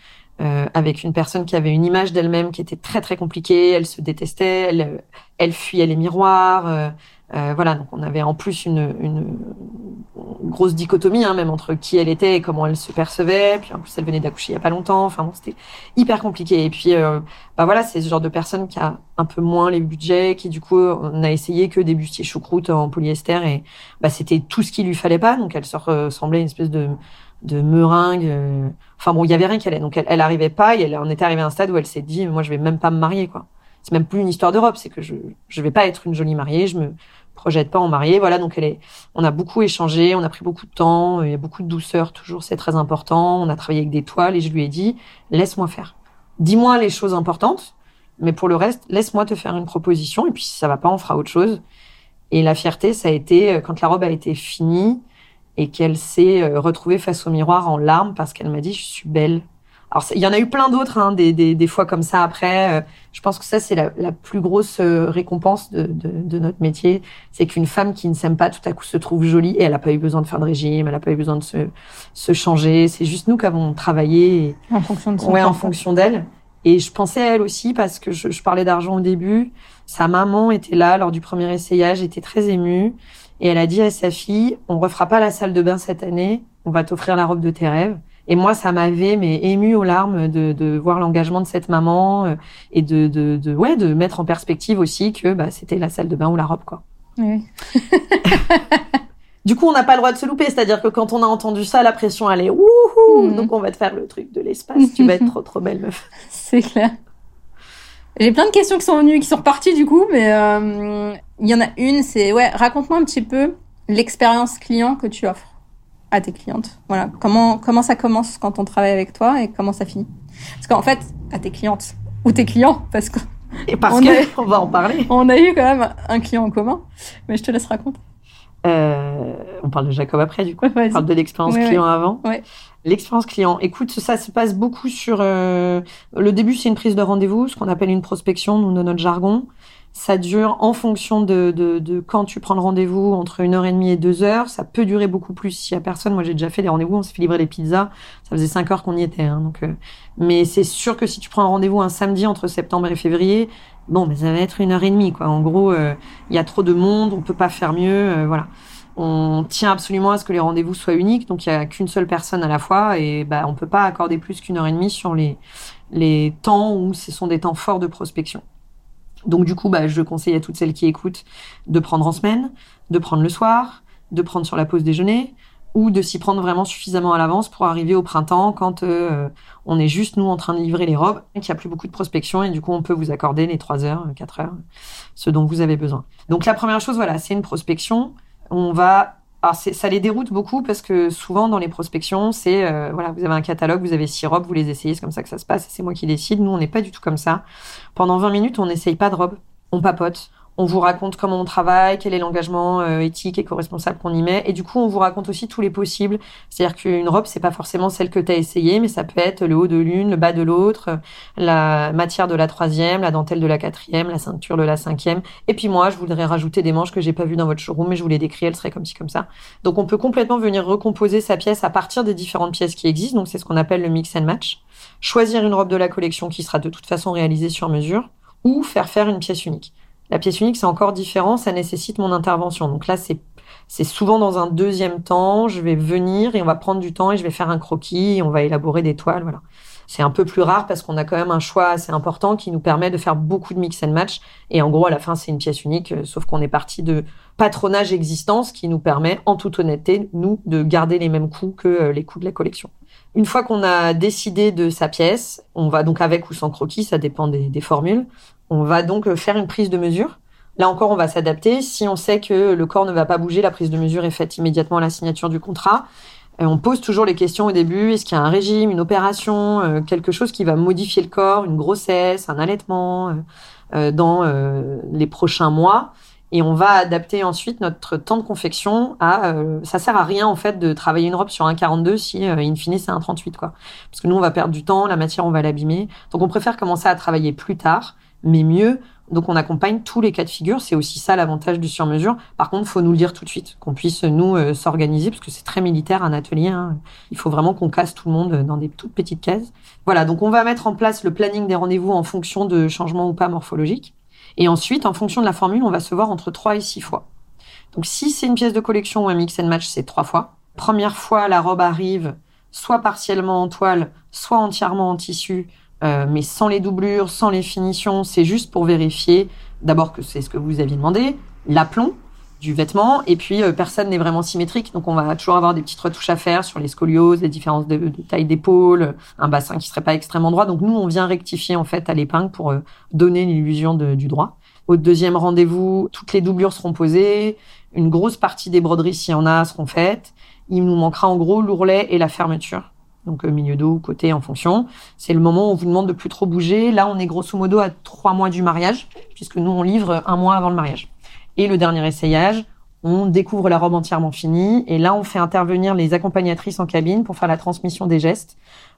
Euh, avec une personne qui avait une image d'elle-même qui était très très compliquée, elle se détestait, elle, elle fuyait les miroirs, euh, euh, voilà, donc on avait en plus une, une grosse dichotomie, hein, même entre qui elle était et comment elle se percevait. Puis en plus, elle venait d'accoucher il y a pas longtemps. Enfin bon, c'était hyper compliqué. Et puis, euh, bah voilà, c'est ce genre de personne qui a un peu moins les budgets, qui du coup, on a essayé que des bustiers choucroute en polyester et bah c'était tout ce qu'il lui fallait pas. Donc elle se ressemblait à une espèce de de meringue. Euh, enfin bon, il y avait rien qui allait. Donc elle, elle arrivait pas et elle en était arrivée à un stade où elle s'est dit, moi je vais même pas me marier quoi. C'est même plus une histoire d'Europe, c'est que je je vais pas être une jolie mariée, je me projette pas en mariée. Voilà, donc elle est. On a beaucoup échangé, on a pris beaucoup de temps, il y a beaucoup de douceur toujours, c'est très important. On a travaillé avec des toiles et je lui ai dit, laisse-moi faire. Dis-moi les choses importantes, mais pour le reste, laisse-moi te faire une proposition et puis si ça va pas, on fera autre chose. Et la fierté, ça a été euh, quand la robe a été finie et qu'elle s'est euh, retrouvée face au miroir en larmes parce qu'elle m'a dit je suis belle. Alors il y en a eu plein d'autres, hein, des, des, des, fois comme ça après. Euh, je pense que ça c'est la, la, plus grosse euh, récompense de, de, de notre métier, c'est qu'une femme qui ne s'aime pas tout à coup se trouve jolie et elle n'a pas eu besoin de faire de régime, elle n'a pas eu besoin de se, se changer. C'est juste nous qui avons travaillé en fonction de son ouais, en fonction d'elle. Et je pensais à elle aussi parce que je, je parlais d'argent au début. Sa maman était là lors du premier essayage, était très émue. Et elle a dit à sa fille, on refera pas la salle de bain cette année, on va t'offrir la robe de tes rêves. Et moi, ça m'avait mais ému aux larmes de, de voir l'engagement de cette maman euh, et de, de, de, ouais de mettre en perspective aussi que bah, c'était la salle de bain ou la robe quoi. Oui. du coup, on n'a pas le droit de se louper, c'est-à-dire que quand on a entendu ça, la pression est wouhou, mmh. donc on va te faire le truc de l'espace. tu vas être trop trop belle meuf. C'est clair. J'ai plein de questions qui sont venues, qui sont reparties du coup, mais euh, il y en a une, c'est ouais, raconte-moi un petit peu l'expérience client que tu offres à tes clientes. Voilà, comment comment ça commence quand on travaille avec toi et comment ça finit? Parce qu'en fait, à tes clientes ou tes clients, parce que et parce on que on va en parler. On a eu quand même un client en commun, mais je te laisse raconter. Euh, on parle de Jacob après, du coup. on parle de l'expérience ouais, client ouais. avant. L'expérience client. Écoute, ça se passe beaucoup sur. Euh, le début, c'est une prise de rendez-vous, ce qu'on appelle une prospection, nous, dans notre jargon. Ça dure en fonction de, de, de quand tu prends le rendez-vous, entre une heure et demie et deux heures. Ça peut durer beaucoup plus s'il y a personne. Moi, j'ai déjà fait des rendez-vous, on s'est fait livrer les pizzas. Ça faisait cinq heures qu'on y était. Hein, donc, euh... Mais c'est sûr que si tu prends un rendez-vous un samedi entre septembre et février, bon, mais ça va être une heure et demie. Quoi. En gros, il euh, y a trop de monde, on peut pas faire mieux. Euh, voilà. On tient absolument à ce que les rendez-vous soient uniques, donc il y a qu'une seule personne à la fois et bah on peut pas accorder plus qu'une heure et demie sur les les temps où ce sont des temps forts de prospection. Donc du coup, bah, je conseille à toutes celles qui écoutent de prendre en semaine, de prendre le soir, de prendre sur la pause déjeuner ou de s'y prendre vraiment suffisamment à l'avance pour arriver au printemps quand euh, on est juste nous en train de livrer les robes qu'il n'y a plus beaucoup de prospection et du coup on peut vous accorder les 3 heures, 4 heures, ce dont vous avez besoin. Donc la première chose, voilà, c'est une prospection on va alors ça les déroute beaucoup parce que souvent dans les prospections, c'est euh, voilà, vous avez un catalogue, vous avez six robes, vous les essayez, c'est comme ça que ça se passe, c'est moi qui décide. Nous, on n'est pas du tout comme ça. Pendant 20 minutes, on n'essaye pas de robe, on papote. On vous raconte comment on travaille, quel est l'engagement euh, éthique et co-responsable qu'on y met. Et du coup, on vous raconte aussi tous les possibles. C'est-à-dire qu'une robe, c'est pas forcément celle que tu as essayée, mais ça peut être le haut de l'une, le bas de l'autre, la matière de la troisième, la dentelle de la quatrième, la ceinture de la cinquième. Et puis moi, je voudrais rajouter des manches que j'ai pas vues dans votre showroom, mais je vous les décris, elles seraient comme ci, comme ça. Donc on peut complètement venir recomposer sa pièce à partir des différentes pièces qui existent. Donc c'est ce qu'on appelle le mix and match. Choisir une robe de la collection qui sera de toute façon réalisée sur mesure ou faire faire une pièce unique. La pièce unique, c'est encore différent, ça nécessite mon intervention. Donc là, c'est souvent dans un deuxième temps, je vais venir et on va prendre du temps et je vais faire un croquis on va élaborer des toiles, voilà. C'est un peu plus rare parce qu'on a quand même un choix assez important qui nous permet de faire beaucoup de mix and match. Et en gros, à la fin, c'est une pièce unique, sauf qu'on est parti de patronage existence qui nous permet, en toute honnêteté, nous, de garder les mêmes coûts que les coûts de la collection. Une fois qu'on a décidé de sa pièce, on va donc avec ou sans croquis, ça dépend des formules, on va donc faire une prise de mesure. Là encore, on va s'adapter. Si on sait que le corps ne va pas bouger, la prise de mesure est faite immédiatement à la signature du contrat. On pose toujours les questions au début. Est-ce qu'il y a un régime, une opération, euh, quelque chose qui va modifier le corps, une grossesse, un allaitement euh, euh, dans les prochains mois? Et on va adapter ensuite notre temps de confection à euh, ça sert à rien en fait de travailler une robe sur un 42 si euh, in fine c'est un 38 quoi parce que nous on va perdre du temps la matière on va l'abîmer donc on préfère commencer à travailler plus tard mais mieux Donc on accompagne tous les cas de figure. C'est aussi ça l'avantage du sur-mesure. Par contre, faut nous le dire tout de suite, qu'on puisse nous euh, s'organiser, parce que c'est très militaire un atelier. Hein. Il faut vraiment qu'on casse tout le monde dans des toutes petites cases. Voilà, donc on va mettre en place le planning des rendez-vous en fonction de changements ou pas morphologiques. Et ensuite, en fonction de la formule, on va se voir entre 3 et 6 fois. Donc si c'est une pièce de collection ou un mix and match, c'est 3 fois. Première fois, la robe arrive soit partiellement en toile, soit entièrement en tissu euh, mais sans les doublures, sans les finitions. C'est juste pour vérifier d'abord que c'est ce que vous aviez demandé, l'aplomb du vêtement, et puis euh, personne n'est vraiment symétrique, donc on va toujours avoir des petites retouches à faire sur les scolioses, les différences de, taille d'épaule, un bassin qui serait pas extrêmement droit. Donc nous, on vient rectifier en fait à l'épingle pour euh, donner l'illusion du droit. Au deuxième rendez-vous, toutes les doublures seront posées, une grosse partie des broderies, s'il y en a, seront faites. Il nous manquera en gros l'ourlet et la fermeture donc euh, milieu dos, côté en fonction. C'est le moment où on vous demande de plus trop bouger. Là, on est grosso modo à trois mois du mariage, puisque nous, on livre un mois avant le mariage. Et le dernier essayage, on découvre la robe entièrement finie, et là, on fait intervenir les accompagnatrices en cabine pour faire la transmission des gestes.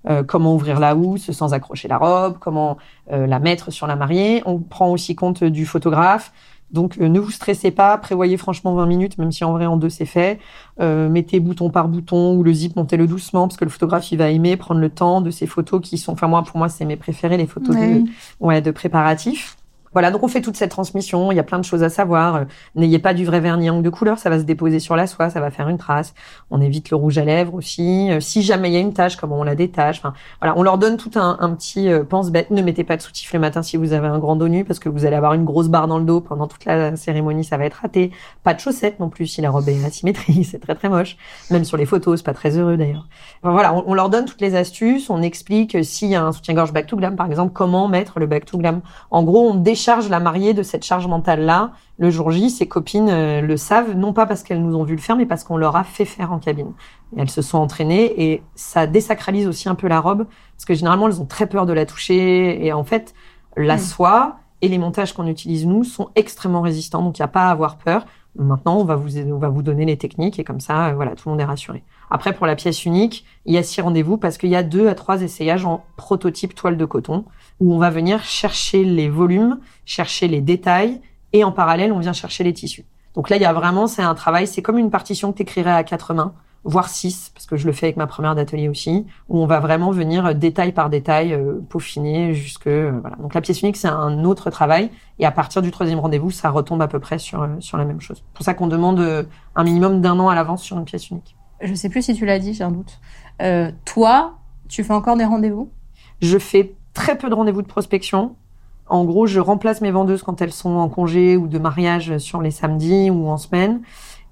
Euh, comment ouvrir la housse sans accrocher la robe, comment euh, la mettre sur la mariée. On prend aussi compte du photographe, donc euh, ne vous stressez pas, prévoyez franchement 20 minutes, même si en vrai en deux c'est fait. Euh, mettez bouton par bouton ou le zip, montez-le doucement parce que le photographe il va aimer prendre le temps de ces photos qui sont, enfin moi pour moi c'est mes préférés les photos de, ouais, de préparatifs. Voilà, donc on fait toute cette transmission. Il y a plein de choses à savoir. Euh, n'ayez pas du vrai vernis angle de couleur, ça va se déposer sur la soie, ça va faire une trace. On évite le rouge à lèvres aussi. Euh, si jamais il y a une tache, comment on la détache. Enfin, voilà, on leur donne tout un, petit euh, pense-bête. Ne mettez pas de soutif le matin si vous avez un grand dos nu parce que vous allez avoir une grosse barre dans le dos pendant toute la cérémonie, ça va être raté. Pas de chaussettes non plus si la robe est asymétrique, c'est très très moche. Même sur les photos, c'est pas très heureux d'ailleurs. voilà, on, on, leur donne toutes les astuces. On explique s'il y a un soutien-gorge back to glam, par exemple, comment mettre le back to glam. En gros, on déchire charge la mariée de cette charge mentale-là. Le jour J, ses copines euh, le savent, non pas parce qu'elles nous ont vu le faire, mais parce qu'on leur a fait faire en cabine. Et elles se sont entraînées et ça désacralise aussi un peu la robe, parce que généralement, elles ont très peur de la toucher. Et en fait, la mm. soie et les montages qu'on utilise, nous, sont extrêmement résistants, donc il n'y a pas à avoir peur. Maintenant, on va vous, on va vous donner les techniques et comme ça, euh, voilà, tout le monde est rassuré. Après, pour la pièce unique, il y a six rendez-vous parce qu'il y a deux à trois essayages en prototype toile de coton où on va venir chercher les volumes, chercher les détails et en parallèle, on vient chercher les tissus. Donc là, il y a vraiment, c'est un travail, c'est comme une partition que tu écrirais à quatre mains, voire six, parce que je le fais avec ma première d'atelier aussi, où on va vraiment venir euh, détail par détail euh, peaufiner jusque euh, voilà. Donc la pièce unique, c'est un autre travail, et à partir du troisième rendez-vous, ça retombe à peu près sur sur la même chose. C'est pour ça qu'on demande un minimum d'un an à l'avance sur une pièce unique. Je sais plus si tu l'as dit, j'ai un doute. toi, tu fais encore des rendez-vous? Je fais très peu de rendez-vous de prospection. En gros, je remplace mes vendeuses quand elles sont en congé ou de mariage sur les samedis ou en semaine.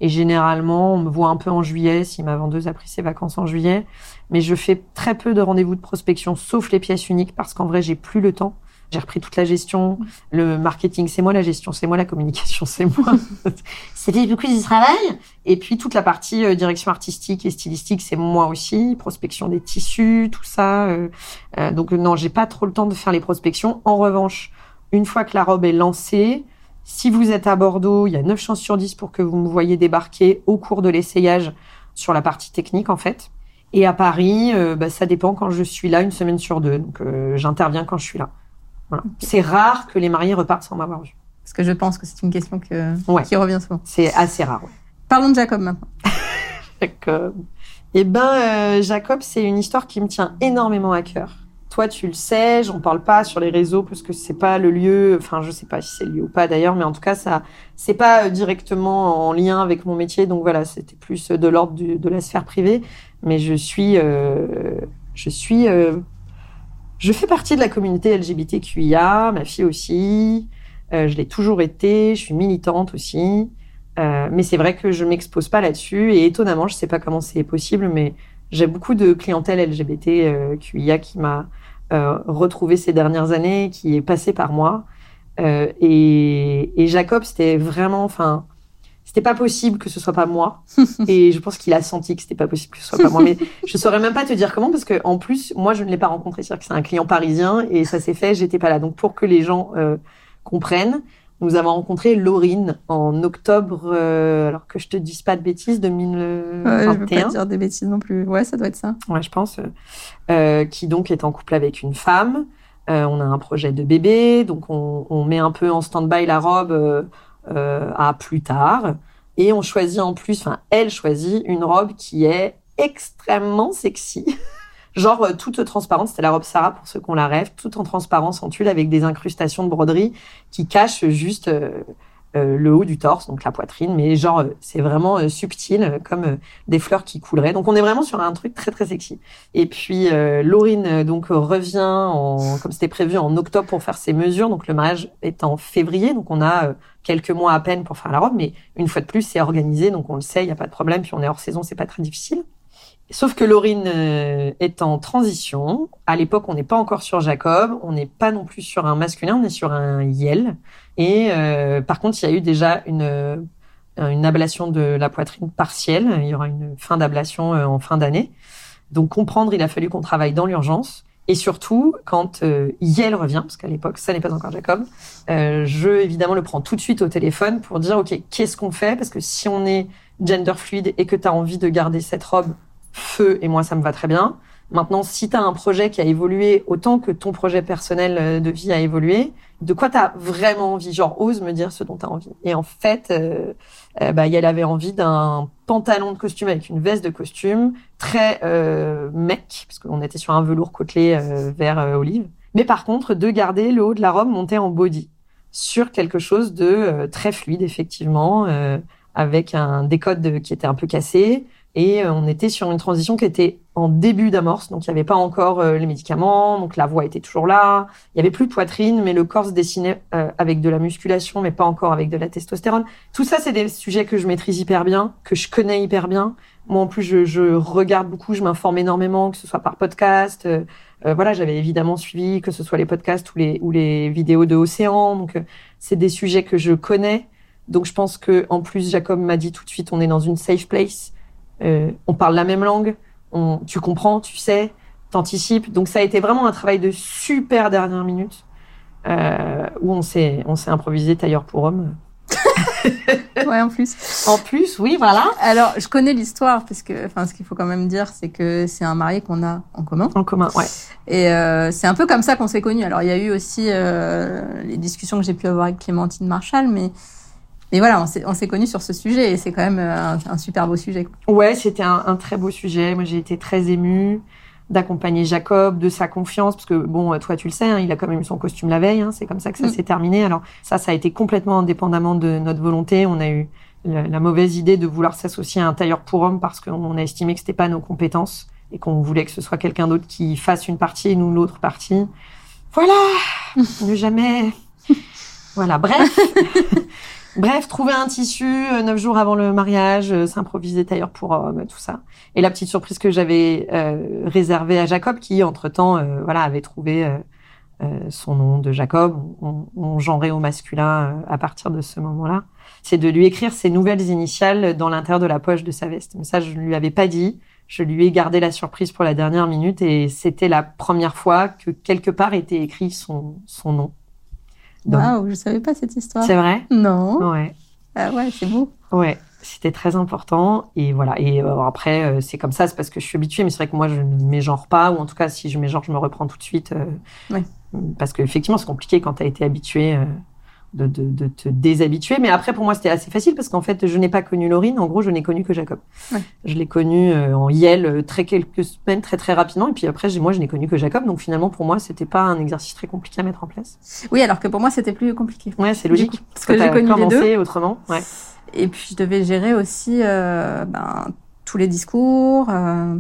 Et généralement, on me voit un peu en juillet si ma vendeuse a pris ses vacances en juillet. Mais je fais très peu de rendez-vous de prospection, sauf les pièces uniques, parce qu'en vrai, j'ai plus le temps. J'ai repris toute la gestion, le marketing, c'est moi la gestion, c'est moi la communication, c'est moi. C'était beaucoup du travail. Et puis toute la partie euh, direction artistique et stylistique, c'est moi aussi. Prospection des tissus, tout ça. Euh, euh, donc non, j'ai pas trop le temps de faire les prospections. En revanche, une fois que la robe est lancée, si vous êtes à Bordeaux, il y a 9 chances sur 10 pour que vous me voyez débarquer au cours de l'essayage sur la partie technique en fait. Et à Paris, bah, ça dépend quand je suis là, une semaine sur deux. Donc j'interviens quand je suis là. C'est rare que les mariés repartent sans m'avoir vu. Parce que je pense que c'est une question que, qui revient souvent. C'est assez rare. Parlons de Jacob maintenant. Jacob. Eh ben, euh, Jacob, c'est une histoire qui me tient énormément à cœur. Toi, tu le sais, j'en parle pas sur les réseaux parce que c'est pas le lieu. Enfin, je sais pas si c'est le lieu ou pas d'ailleurs, mais en tout cas, ça, c'est pas euh, directement en lien avec mon métier. Donc voilà, c'était plus de l'ordre de la sphère privée. Mais je suis, euh, je suis je fais partie de la communauté LGBTQIA, ma fille aussi. Euh, je l'ai toujours été. Je suis militante aussi. Euh, mais c'est vrai que je m'expose pas là-dessus. Et étonnamment, je sais pas comment c'est possible, mais j'ai beaucoup de clientèle LGBTQIA qui m'a euh, retrouvé ces dernières années, qui est passé par moi. Euh, et, et Jacob, c'était vraiment, enfin, c'était pas possible que ce soit pas moi. et je pense qu'il a senti que c'était pas possible que ce soit pas moi. Mais je saurais même pas te dire comment parce que en plus, moi, je ne l'ai pas rencontré. C'est-à-dire que c'est un client parisien et ça s'est fait, j'étais pas là. Donc pour que les gens euh, comprennent, nous avons rencontré Laurine en octobre, euh, alors que je te dise pas de bêtises, 2021. Ouais, je veux pas dire des bêtises non plus. Ouais, ça doit être ça. Ouais, je pense. Euh, qui donc est en couple avec une femme. Euh, on a un projet de bébé, donc on, on met un peu en stand-by la robe euh, euh, à plus tard. Et on choisit en plus, enfin, elle choisit une robe qui est extrêmement sexy. Genre euh, toute transparente, c'était la robe Sarah pour ceux qu'on la rêve, toute en transparence en tulle avec des incrustations de broderie qui cachent juste euh, euh, le haut du torse, donc la poitrine, mais genre euh, c'est vraiment euh, subtil, euh, comme euh, des fleurs qui couleraient. Donc on est vraiment sur un truc très très sexy. Et puis euh, Laurine euh, donc euh, revient en, comme c'était prévu en octobre pour faire ses mesures. Donc le mariage est en février, donc on a euh, quelques mois à peine pour faire la robe, mais une fois de plus c'est organisé, donc on le sait, il y a pas de problème. Puis on est hors saison, c'est pas très difficile. Sauf que Laurine euh, est en transition. À l'époque, on n'est pas encore sur Jacob, on n'est pas non plus sur un masculin, on est sur un Yel. Et euh, par contre, il y a eu déjà une, euh, une ablation de la poitrine partielle. Il y aura une fin d'ablation euh, en fin d'année. Donc comprendre, il a fallu qu'on travaille dans l'urgence. Et surtout, quand euh, Yel revient, parce qu'à l'époque, ça n'est pas encore Jacob, euh, je évidemment le prends tout de suite au téléphone pour dire, OK, qu'est-ce qu'on fait? Parce que si on est gender fluide et que tu as envie de garder cette robe feu, et moi, ça me va très bien. Maintenant, si tu as un projet qui a évolué autant que ton projet personnel euh, de vie a évolué, de quoi tu as vraiment envie? Genre, ose me dire ce dont tu as envie. Et en fait, euh, euh, bah, elle avait envie d'un pantalon de costume avec une veste de costume, très euh, mec, parce qu'on était sur un velours côtelé euh, vert olive. Mais par contre, de garder le haut de la robe monté en body sur quelque chose de très fluide, effectivement, avec un décode de- qui était un peu cassé. Et euh, on était sur une transition qui était en début d'amorce, donc il n'y avait pas encore euh, les médicaments, donc la voix était toujours là. Il y avait plus de poitrine, mais le corps se dessinait euh, avec de la musculation, mais pas encore avec de la testostérone. Tout ça, c'est des sujets que je maîtrise hyper bien, que je connais hyper bien. Moi, en plus, je, je regarde beaucoup, je m'informe énormément, que ce soit par podcast. euh, voilà, j'avais évidemment suivi, que ce soit les podcasts ou les, ou les vidéos de Océan. Donc, euh, c'est des sujets que je connais. Donc, je pense que en plus, Jacob m'a dit tout de suite, on est dans une safe place. Euh, on parle la même langue. On, tu comprends, tu sais, t'anticipes. Donc, ça a été vraiment un travail de super dernière minute euh, où on s'est, on s'est improvisé tailleur pour homme. Ouais, en plus. En plus, oui, voilà. Alors, je connais l'histoire parce que, enfin, ce qu'il faut quand même dire, c'est que c'est un marié qu'on a en commun. En commun, ouais. Et euh, c'est un peu comme ça qu'on s'est connus. Alors, il y a eu aussi euh, les discussions que j'ai pu avoir avec Clémentine Marshall, mais mais voilà, on s'est on s'est connus sur ce sujet et c'est quand même euh, un, un super beau sujet. Ouais, c'était un, un très beau sujet. Moi, j'ai été très émue d'accompagner Jacob, de sa confiance, parce que bon, toi, tu le sais, hein, il a quand même eu son costume la veille. hein, c'est comme ça que ça Mm. s'est terminé. Alors ça, ça a été complètement indépendamment de notre volonté. On a eu la, la mauvaise idée de vouloir s'associer à un tailleur pour homme parce qu'on a estimé que c'était pas nos compétences et qu'on voulait que ce soit quelqu'un d'autre qui fasse une partie et nous l'autre partie. Voilà, ne jamais. Voilà, bref. Bref, trouver un tissu euh, neuf jours avant le mariage, euh, s'improviser tailleur pour homme, tout ça. Et la petite surprise que j'avais euh, réservée à Jacob, qui entre-temps, euh, voilà, avait trouvé euh, euh, son nom de Jacob, on, on genrait au masculin euh, à partir de ce moment-là, c'est de lui écrire ses nouvelles initiales dans l'intérieur de la poche de sa veste. Mais ça, je ne lui avais pas dit. Je lui ai gardé la surprise pour la dernière minute et c'était la première fois que quelque part était écrit son, son nom. Waouh, je savais pas cette histoire. c'est vrai? Non. Ouais. Ah ouais, c'est beau. Ouais, c'était très important. Et voilà. Et euh, après, euh, c'est comme ça, c'est parce que je suis habituée, mais c'est vrai que moi, je ne mégenre pas, ou en tout cas, si je mégenre, je me reprends tout de suite. euh, Ouais. Parce qu'effectivement, c'est compliqué quand tu as été habitué euh, de, de, de te déshabituer. Mais après, pour moi, c'était assez facile parce qu'en fait, je n'ai pas connu Laurine. En gros, je n'ai connu que Jacob. Ouais. Je l'ai connu euh, en Yel euh, très quelques semaines, très très rapidement. Et puis après, j'ai- moi, je n'ai connu que Jacob. Donc finalement, pour moi, c'était pas un exercice très compliqué à mettre en place. Oui, alors que pour moi, c'était plus compliqué. Ouais, c'est logique. coup, parce que j'ai t'as connu les deux. autrement. Ouais. Et puis, je devais gérer aussi euh, ben, tous les discours. euh,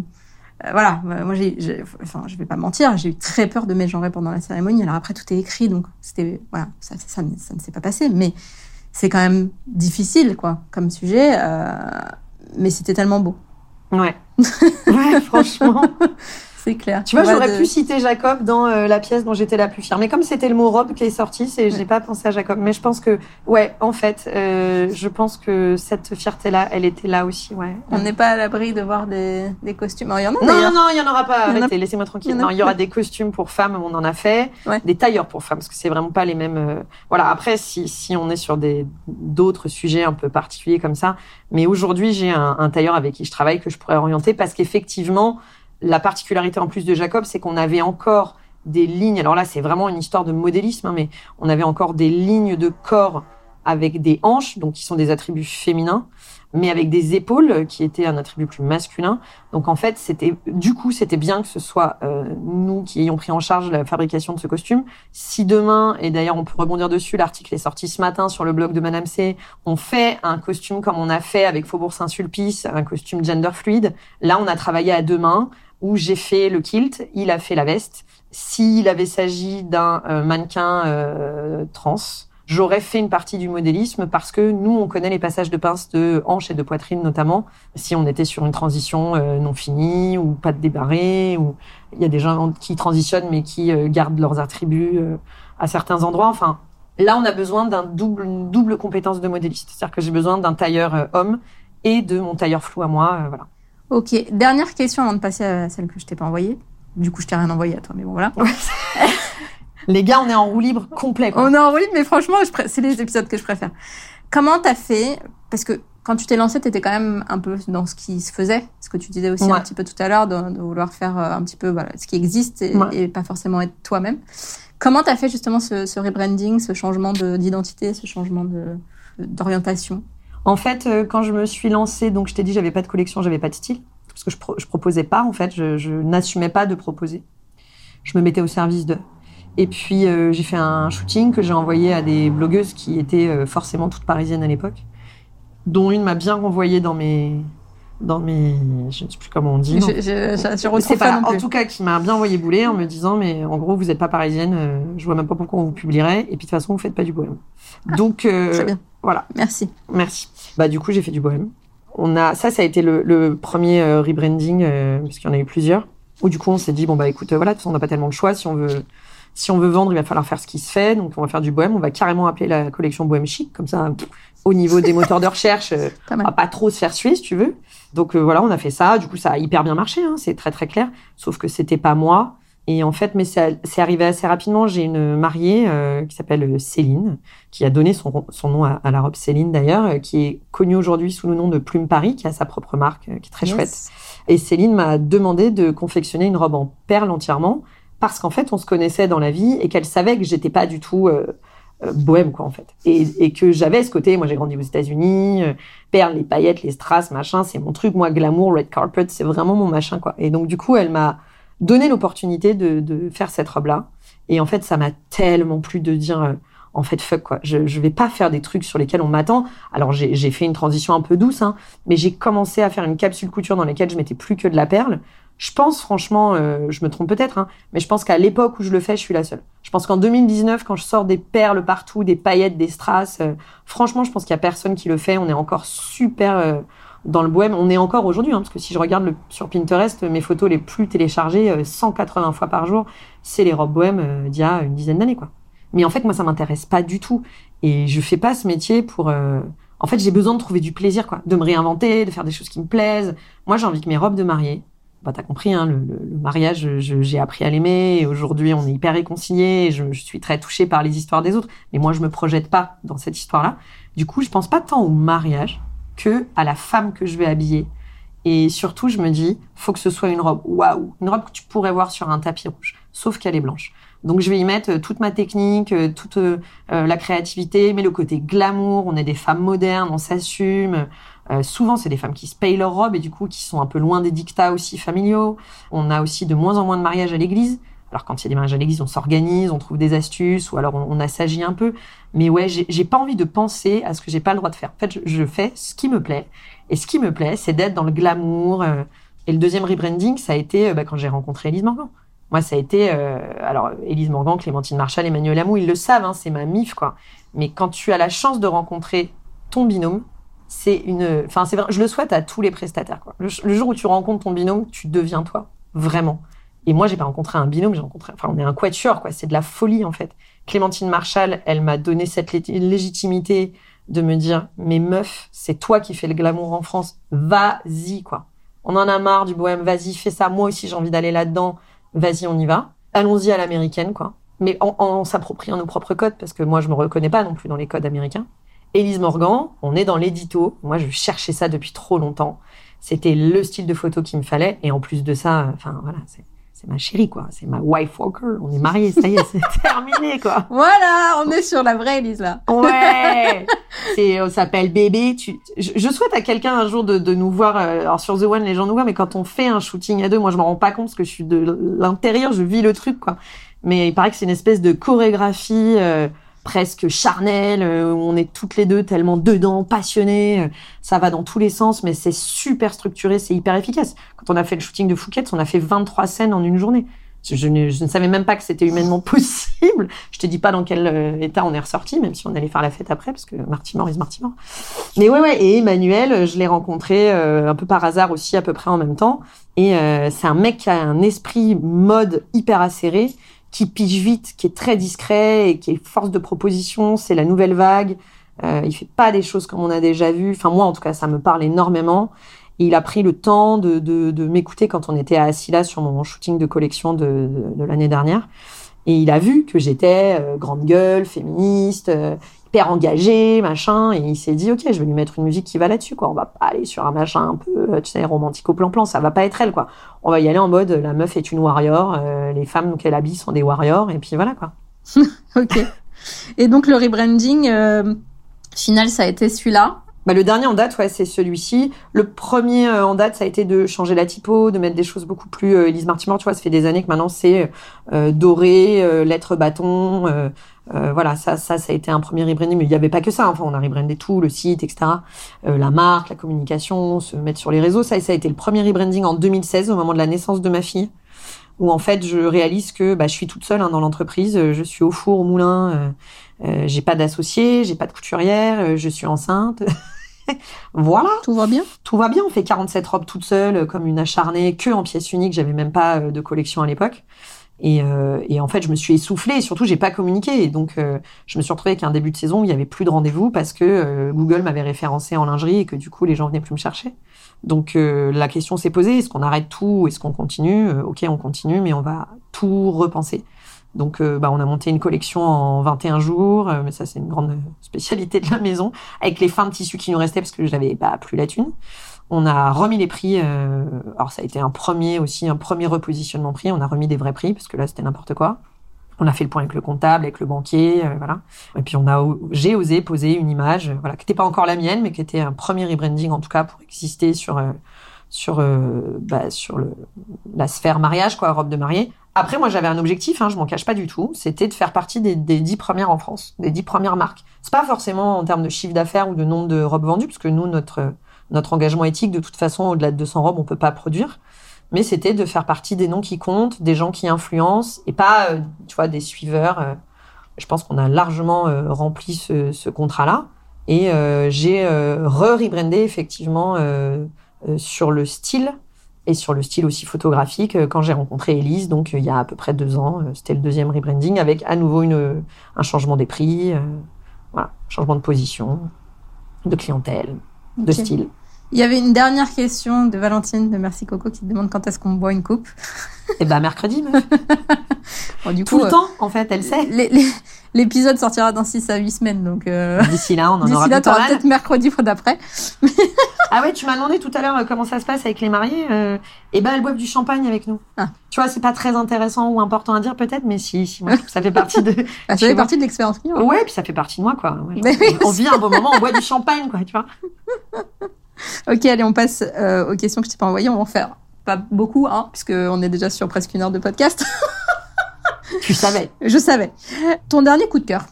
voilà, Euh, moi, j'ai, j'ai- enfin, je vais pas mentir, j'ai eu très peur de mégenrer pendant la cérémonie. Alors après, tout est écrit, donc c'était, voilà, ça, ça, ça, ne- ça ne s'est pas passé. Mais c'est quand même difficile, quoi, comme sujet. euh, mais c'était tellement beau, Ouais. ouais, franchement. c'est clair. Tu vois, Ouais, j'aurais de- pu citer Jacob dans euh, la pièce dont j'étais la plus fière. Mais comme c'était le mot robe qui est sorti, c'est, j'ai pas pensé à Jacob. Mais je pense que, ouais, en fait, euh, je pense que cette fierté-là, elle était là aussi, ouais. On n'est pas à l'abri de voir des, des costumes. Alors, il y en a Non, non, non, il y en aura pas. Y a- Arrêtez, laissez-moi tranquille. il y y aura des costumes pour femmes, on en a fait. Ouais. Des tailleurs pour femmes, parce que c'est vraiment pas les mêmes. euh, Voilà. Après, si si on est sur des d'autres sujets un peu particuliers comme ça, mais aujourd'hui, j'ai un, un tailleur avec qui je travaille que je pourrais orienter, parce qu'effectivement, la particularité en plus de Jacob, c'est qu'on avait encore des lignes. Alors là, c'est vraiment une histoire de modélisme, hein, mais on avait encore des lignes de corps avec des hanches, donc qui sont des attributs féminins, mais avec des épaules qui étaient un attribut plus masculin. Donc en fait, c'était du coup, c'était bien que ce soit euh, nous qui ayons pris en charge la fabrication de ce costume. Si demain, et d'ailleurs on peut rebondir dessus, l'article est sorti ce matin sur le blog de Madame C, on fait un costume comme on a fait avec Faubourg Saint-Sulpice, un costume gender fluide. Là, on a travaillé à deux mains où j'ai fait le kilt, il a fait la veste. S'il avait s'agi d'un euh, mannequin euh, trans, J'aurais fait une partie du modélisme parce que nous, on connaît les passages de pince de hanche et de poitrine notamment. Si on était sur une transition euh, non finie ou pas de ou il y a des gens qui transitionnent mais qui euh, gardent leurs attributs euh, à certains endroits. Enfin, là, on a besoin d'un double, une double compétence de modéliste. C'est-à-dire que j'ai besoin d'un tailleur homme et de mon tailleur flou à moi. voilà. Ok. Dernière question avant de passer à celle que je t'ai pas envoyée. Du coup, je t'ai rien envoyé à toi, mais bon, voilà. Les gars, on est en roue libre complet. On est en roue libre, mais franchement, c'est les épisodes que je préfère. Comment t'as fait Parce que quand tu t'es lancé, t'étais quand même un peu dans ce qui se faisait, ce que tu disais aussi un petit peu tout à l'heure, de, vouloir faire euh, un petit peu voilà, ce qui existe et, pas forcément être toi-même. Comment t'as fait justement ce, ce rebranding, ce changement d'identité, ce changement d'orientation? En fait, euh, quand je me suis lancée, donc je t'ai dit, j'avais pas de collection, j'avais pas de style, parce que je, je proposais pas en fait, je, je n'assumais pas de proposer. Je me mettais au service de. Et puis euh, j'ai fait un shooting que j'ai envoyé à des blogueuses qui étaient euh, forcément toutes parisiennes à l'époque, dont une m'a bien renvoyé dans mes dans mes je ne sais plus comment on dit. Je, je, je, pas, En tout cas, qui m'a bien envoyé bouler en me disant mais en gros vous n'êtes pas parisienne, euh, je vois même pas pourquoi on vous publierait et puis de toute façon vous faites pas du bohème. Ah, Donc euh, bien. Voilà. Merci. Merci. Bah du coup j'ai fait du bohème. On a ça ça a été le, le premier rebranding parce qu'il y en a eu plusieurs. Où du coup on s'est dit bon bah écoute voilà de toute façon on n'a pas tellement de choix si on veut si on veut vendre, il va falloir faire ce qui se fait. Donc, on va faire du bohème. On va carrément appeler la collection bohème chic. Comme ça, au niveau des moteurs de recherche, euh, on va pas trop se faire suer, si tu veux. Donc, euh, voilà, on a fait ça. Du coup, ça a hyper bien marché. Hein, c'est très, très clair. Sauf que c'était pas moi. Et en fait, mais c'est arrivé assez rapidement. J'ai une mariée euh, qui s'appelle Céline, qui a donné son, son nom à, la robe Céline d'ailleurs, qui est connue aujourd'hui sous le nom de Plume Paris, qui a sa propre marque, qui est très chouette. Et Céline m'a demandé de confectionner une robe en perles entièrement parce qu'en fait, on se connaissait dans la vie et qu'elle savait que j'étais pas du tout euh, euh, bohème, quoi, en fait. Et, et que j'avais ce côté, moi j'ai grandi aux États-Unis, euh, perles, les paillettes, les strass, machin, c'est mon truc. Moi, glamour, red carpet, c'est vraiment mon machin, quoi. Et donc, du coup, elle m'a donné l'opportunité de, de, faire cette robe-là. Et en fait, ça m'a tellement plu de dire, en fait, fuck, quoi. Je, je vais pas faire des trucs sur lesquels on m'attend. Alors, j'ai fait une transition un peu douce, hein, mais j'ai commencé à faire une capsule couture dans laquelle je mettais plus que de la perle je pense franchement, euh, je me trompe peut-être, hein, mais je pense qu'à l'époque où je le fais, je suis la seule. Je pense qu'en 2019, quand je sors des perles partout, des paillettes, des strass, euh, franchement, je pense qu'il y a personne qui le fait. On est encore super euh, dans le bohème. On est encore aujourd'hui, hein, parce que si je regarde le, sur Pinterest, mes photos les plus téléchargées, 180 fois par jour, c'est les robes bohèmes d'il y a une dizaine d'années, quoi. Mais en fait, moi, ça m'intéresse pas du tout, et je fais pas ce métier pour. En fait, j'ai besoin de trouver du plaisir, quoi, de me réinventer, de faire des choses qui me plaisent. Moi, j'ai envie que mes robes de mariée, bah, t'as compris, hein, le, le, mariage, j'ai appris à l'aimer. Aujourd'hui, on est hyper réconciliés. Je, je, suis très touchée par les histoires des autres. Mais moi, je me projette pas dans cette histoire-là. Du coup, je pense pas tant au mariage que à la femme que je vais habiller. Et surtout, je me dis, faut que ce soit une robe. Waouh, une robe que tu pourrais voir sur un tapis rouge, sauf qu'elle est blanche. Donc, je vais y mettre euh, toute ma technique, euh, toute euh, la créativité, mais le côté glamour. On est des femmes modernes, on s'assume. Euh, souvent, c'est des femmes qui se payent leur robe et du coup qui sont un peu loin des dictats aussi familiaux. On a aussi de moins en moins de mariages à l'église. Alors quand il y a des mariages à l'église, on s'organise, on trouve des astuces ou alors on, assagit un peu. Mais ouais, j'ai pas envie de penser à ce que j'ai pas le droit de faire. En fait, je, fais ce qui me plaît. Et ce qui me plaît, c'est d'être dans le glamour. Euh. et le deuxième rebranding, ça a été euh, bah, quand j'ai rencontré Élise Morgan. Moi, ça a été alors Élise Morgan, Clémentine Marchal, Emmanuel Amou, ils le savent, hein, c'est ma mif quoi. Mais quand tu as la chance de rencontrer ton binôme, c'est une, enfin c'est vrai, je le souhaite à tous les prestataires. Quoi. Le, jour où tu rencontres ton binôme, tu deviens toi, vraiment. Et moi, j'ai pas rencontré un binôme, j'ai rencontré, enfin on est un quatuor, quoi. C'est de la folie en fait. Clémentine Marshall, elle m'a donné cette légitimité de me dire, mais meuf, c'est toi qui fais le glamour en France, vas-y quoi. On en a marre du bohème, vas-y, fais ça. Moi aussi, j'ai envie d'aller là-dedans. Vas-y, on y va. Allons-y à l'américaine, quoi. Mais en, s'appropriant nos propres codes, parce que moi, je me reconnais pas non plus dans les codes américains. Élise Morgan, on est dans l'édito. Moi, je cherchais ça depuis trop longtemps. C'était le style de photo qu'il me fallait. Et en plus de ça, enfin voilà, c'est ma chérie, quoi. C'est ma wife walker. On est mariés, ça y est, c'est terminé, quoi. Voilà, on est sur la vraie Elise, là. Ouais. c'est, on s'appelle bébé. Tu, je, je souhaite à quelqu'un un jour de, de nous voir. euh, alors sur The One, les gens nous voient, mais quand on fait un shooting à deux, moi je m'en rends pas compte parce que je suis de l'intérieur, je vis le truc, quoi. Mais il paraît que c'est une espèce de chorégraphie. euh, presque charnelle, euh, où on est toutes les deux tellement dedans, passionnées, euh, ça va dans tous les sens, mais c'est super structuré, c'est hyper efficace. Quand on a fait le shooting de Phuket, on a fait 23 scènes en une journée. Je, ne, je ne savais même pas que c'était humainement possible. Je te dis pas dans quel euh, état on est ressorti, même si on allait faire la fête après, parce que Marty Moore is Marty Moore. Mais ouais, ouais. Et Emmanuel, je l'ai rencontré un peu par hasard aussi, à peu près en même temps. Et c'est un mec qui a un esprit mode hyper acéré, qui pige vite, qui est très discret et qui est force de proposition. C'est la nouvelle vague. Euh, il fait pas des choses comme on a déjà vu. Enfin moi, en tout cas, ça me parle énormément. Et il a pris le temps de, de, de m'écouter quand on était assis là sur mon shooting de collection de, de, de l'année dernière. Et il a vu que j'étais euh, grande gueule, féministe, euh, hyper engagée, machin. Et il s'est dit, ok, je vais lui mettre une musique qui va là-dessus, quoi. On va pas aller sur un machin un peu, euh, tu sais, romantique au plan-plan. Ça va pas être elle, quoi. On va y aller en mode, la meuf est une warrior, euh, les femmes qu'elle habille sont des warriors, et puis voilà, quoi. Ok. Et donc le rebranding euh, final, ça a été celui-là? Bah, le dernier en date, ouais, c'est celui-ci. Le premier euh, en date, ça a été de changer la typo, de mettre des choses beaucoup plus euh, Elise Martimore. Tu vois, ça fait des années que maintenant c'est euh, doré, euh, lettres bâton. Euh, voilà, ça, ça, ça a été un premier rebranding. Mais il n'y avait pas que ça. Enfin, on a rebrandé tout, le site, etc. Euh, la marque, la communication, se mettre sur les réseaux. Ça, ça a été le premier rebranding en 2016, au moment de la naissance de ma fille où en fait je réalise que bah, je suis toute seule hein, dans l'entreprise, euh, je suis au four, au moulin, euh, euh, j'ai pas d'associé, j'ai pas de couturière, euh, je suis enceinte. voilà, Tout va bien tout va bien. On fait 47 robes toute seule, comme une acharnée, que en pièces uniques. J'avais même pas de collection à l'époque. Et, euh, et en fait, je me suis essoufflée et surtout, j'ai pas communiqué. Et donc, euh, je me suis retrouvée avec un début de saison où il y avait plus de rendez-vous parce que euh, Google m'avait référencé en lingerie et que du coup, les gens venaient plus me chercher. Donc, euh, la question s'est posée est-ce qu'on arrête tout ou est-ce qu'on continue? Euh, Ok, on continue, mais on va tout repenser. Donc, bah, on a monté une collection en 21 jours, mais ça, c'est une grande spécialité de la maison, avec les fins de tissu qui nous restaient parce que j'avais pas plus la thune. On a remis les prix. euh, alors, ça a été un premier aussi, un premier repositionnement prix. On a remis des vrais prix parce que là, c'était n'importe quoi. On a fait le point avec le comptable, avec le banquier, euh, voilà. Et puis on a, j'ai osé poser une image, euh, voilà, qui n'était pas encore la mienne, mais qui était un premier rebranding en tout cas pour exister sur euh, sur euh, bah, sur le la sphère mariage, quoi, robe de mariée. Après, moi, j'avais un objectif, hein, je m'en cache pas du tout, c'était de faire partie des, des dix premières en France, des dix premières marques. C'est pas forcément en termes de chiffre d'affaires ou de nombre de robes vendues, parce que nous, notre notre engagement éthique, de toute façon, au-delà de 200 robes, on peut pas produire. Mais c'était de faire partie des noms qui comptent, des gens qui influencent, et pas, euh, tu vois, des suiveurs. euh. je pense qu'on a largement euh, rempli ce, ce contrat-là. Et euh, j'ai re-rebrandé effectivement sur le style et sur le style aussi photographique quand j'ai rencontré Elise, donc il y a à peu près deux ans. C'était le deuxième rebranding avec à nouveau une, un changement des prix, euh, voilà, changement de position, de clientèle, de style. Il y avait une dernière question de Valentine de Merci Coco qui te demande quand est-ce qu'on boit une coupe. Et ben mercredi, meuf. Bon, du tout coup, le euh, temps en fait, elle sait. l'épisode sortira dans 6 à 8 semaines, donc euh, D'ici là, on en aura d'ici là, t'auras peut-être mercredi fois d'après. Ah ouais, tu m'as demandé tout à l'heure euh, comment ça se passe avec les mariés. Euh, et ben elles boivent du champagne avec nous. Ah. Tu vois, c'est pas très intéressant ou important à dire peut-être, mais si, si moi, ça fait partie de. Bah, ça fait partie de l'expérience client. Ouais, puis ça fait partie de moi, quoi. Ouais, on vit un beau moment, on boit du champagne, quoi, tu vois. Ok, allez, on passe euh, aux questions que je t'ai pas envoyées. On va en faire pas beaucoup, hein, puisque on est déjà sur presque une heure de podcast. Tu savais. je savais. Ton dernier coup de cœur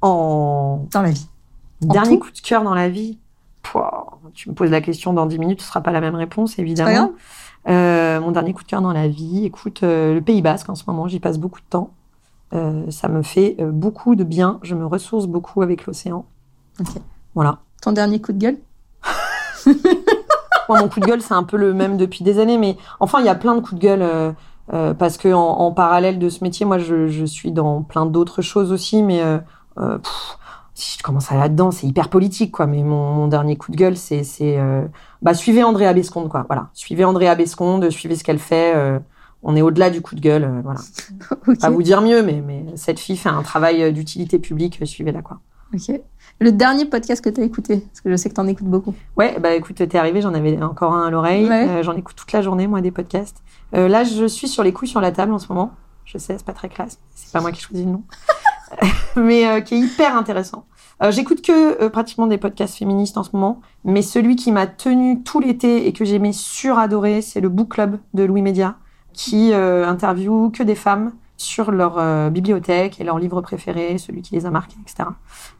En dans la vie. Dernier coup de cœur dans la vie. Pouah, tu me poses la question dans 10 minutes, ce sera pas la même réponse, évidemment. Euh, mon dernier coup de cœur dans la vie, écoute, euh, le Pays Basque en ce moment, j'y passe beaucoup de temps. Euh, ça me fait beaucoup de bien. Je me ressource beaucoup avec l'océan. Ok. Voilà. Ton dernier coup de gueule? Moi, mon coup de gueule, c'est un peu le même depuis des années, mais enfin, il y a plein de coups de gueule euh, euh, parce que en, en parallèle de ce métier, moi, je, je suis dans plein d'autres choses aussi, mais euh, euh, pff, si je commence à aller là-dedans, c'est hyper politique, quoi. Mais mon, mon dernier coup de gueule, c'est, c'est, euh, bah, suivez Andrea Besconde, quoi. Voilà, suivez Andrea Besconde, suivez ce qu'elle fait. euh, on est au-delà du coup de gueule, voilà. Ok. Pas vous dire mieux, mais, mais cette fille fait un travail d'utilité publique, suivez-la, quoi. Ok. Le dernier podcast que tu as écouté, parce que je sais que tu en écoutes beaucoup. Ouais, bah écoute, t'es arrivé, j'en avais encore un à l'oreille. Ouais. Euh, j'en écoute toute la journée, moi, des podcasts. Euh, là, je suis sur les couilles sur la table en ce moment. Je sais, c'est pas très classe. C'est pas moi qui choisis le nom. mais euh, qui est hyper intéressant. J'écoute que pratiquement des podcasts féministes en ce moment, mais celui qui m'a tenu tout l'été et que j'aimais suradoré, c'est le Book Club de Louis Média, qui interviewe que des femmes sur leur euh, bibliothèque et leurs livres préférés, celui qui les a marqués, etc.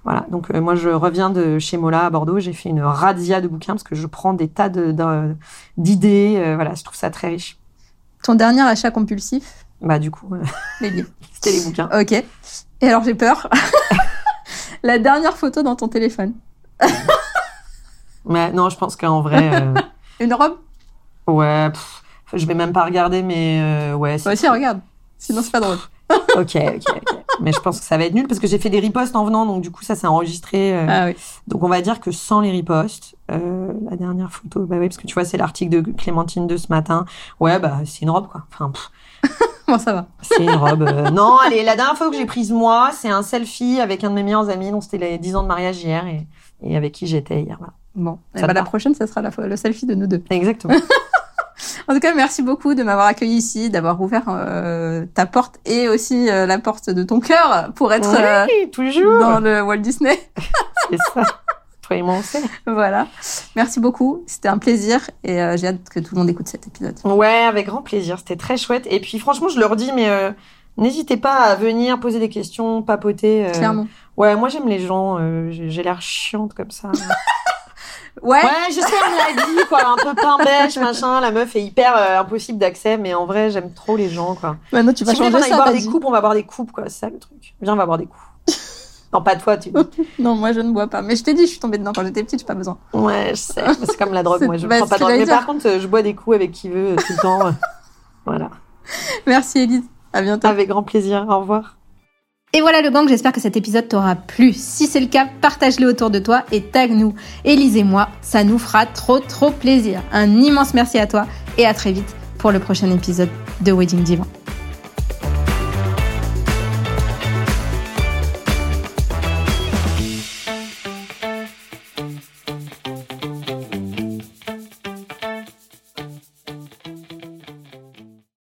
Voilà. Donc euh, moi, je reviens de chez Mola à Bordeaux. J'ai fait une razzia de bouquins parce que je prends des tas de- de- d'idées. euh, voilà, je trouve ça très riche. Ton dernier achat compulsif? Bah du coup, Les livres. c'était les bouquins. Ok. Et alors j'ai peur. la dernière photo dans ton téléphone. Mais non, je pense qu'en vrai, Une robe? Ouais, pff, je vais même pas regarder, mais ouais. c'est- Bah si, regarde. Sinon c'est pas drôle. Ok, ok, ok. Mais je pense que ça va être nul parce que j'ai fait des ripostes en venant, donc du coup ça s'est enregistré. euh, Ah oui. Donc on va dire que sans les ripostes, euh, la dernière photo, bah oui, parce que tu vois, c'est l'article de Clémentine de ce matin. Ouais, bah c'est une robe quoi. Enfin, pff, Bon, ça va. c'est une robe. euh, Non, allez, la dernière photo que j'ai prise moi, c'est un selfie avec un de mes meilleurs amis, dont c'était les 10 ans de mariage hier et, et avec qui j'étais hier. Voilà. Bon. Ça Et bah, te la prochaine, ça sera la, le selfie de nous deux. Exactement. En tout cas, merci beaucoup de m'avoir accueilli ici, d'avoir ouvert euh, ta porte et aussi euh, la porte de ton cœur pour être euh, oui, toujours. dans le Walt Disney. C'est ça. Toi et moi, on sait. voilà. Merci beaucoup. C'était un plaisir et euh, j'ai hâte que tout le monde écoute cet épisode. Ouais, avec grand plaisir. C'était très chouette. Et puis franchement, je leur dis, mais euh, n'hésitez pas à venir poser des questions, papoter. euh. Clairement. Ouais, moi j'aime les gens. euh, j'ai l'air chiante comme ça. Ouais. Ouais, je sais, on me l'a dit, quoi. Un peu pain bêche, machin. La meuf est hyper euh, impossible d'accès, mais en vrai, j'aime trop les gens, quoi. Maintenant, tu vas si voulez changer qu'on aille ça. boire des coupes, on va boire des coupes, quoi. C'est ça le truc. Viens, on va boire des coups. non, pas toi, tu. Non, moi je ne bois pas. Mais je t'ai dit, je suis tombée dedans quand j'étais petite, j'ai pas besoin. Ouais, je sais. C'est comme la drogue, moi. Je bah, prends pas de drogue. Mais dire. par contre, euh, je bois des coups avec qui veut euh, tout le temps. voilà. Merci Elise. À bientôt. Avec grand plaisir. Au revoir. Et voilà le gang, j'espère que cet épisode t'aura plu. Si c'est le cas, partage-le autour de toi et tag-nous. Élise et moi, ça nous fera trop trop plaisir. Un immense merci à toi et à très vite pour le prochain épisode de Wedding Divan.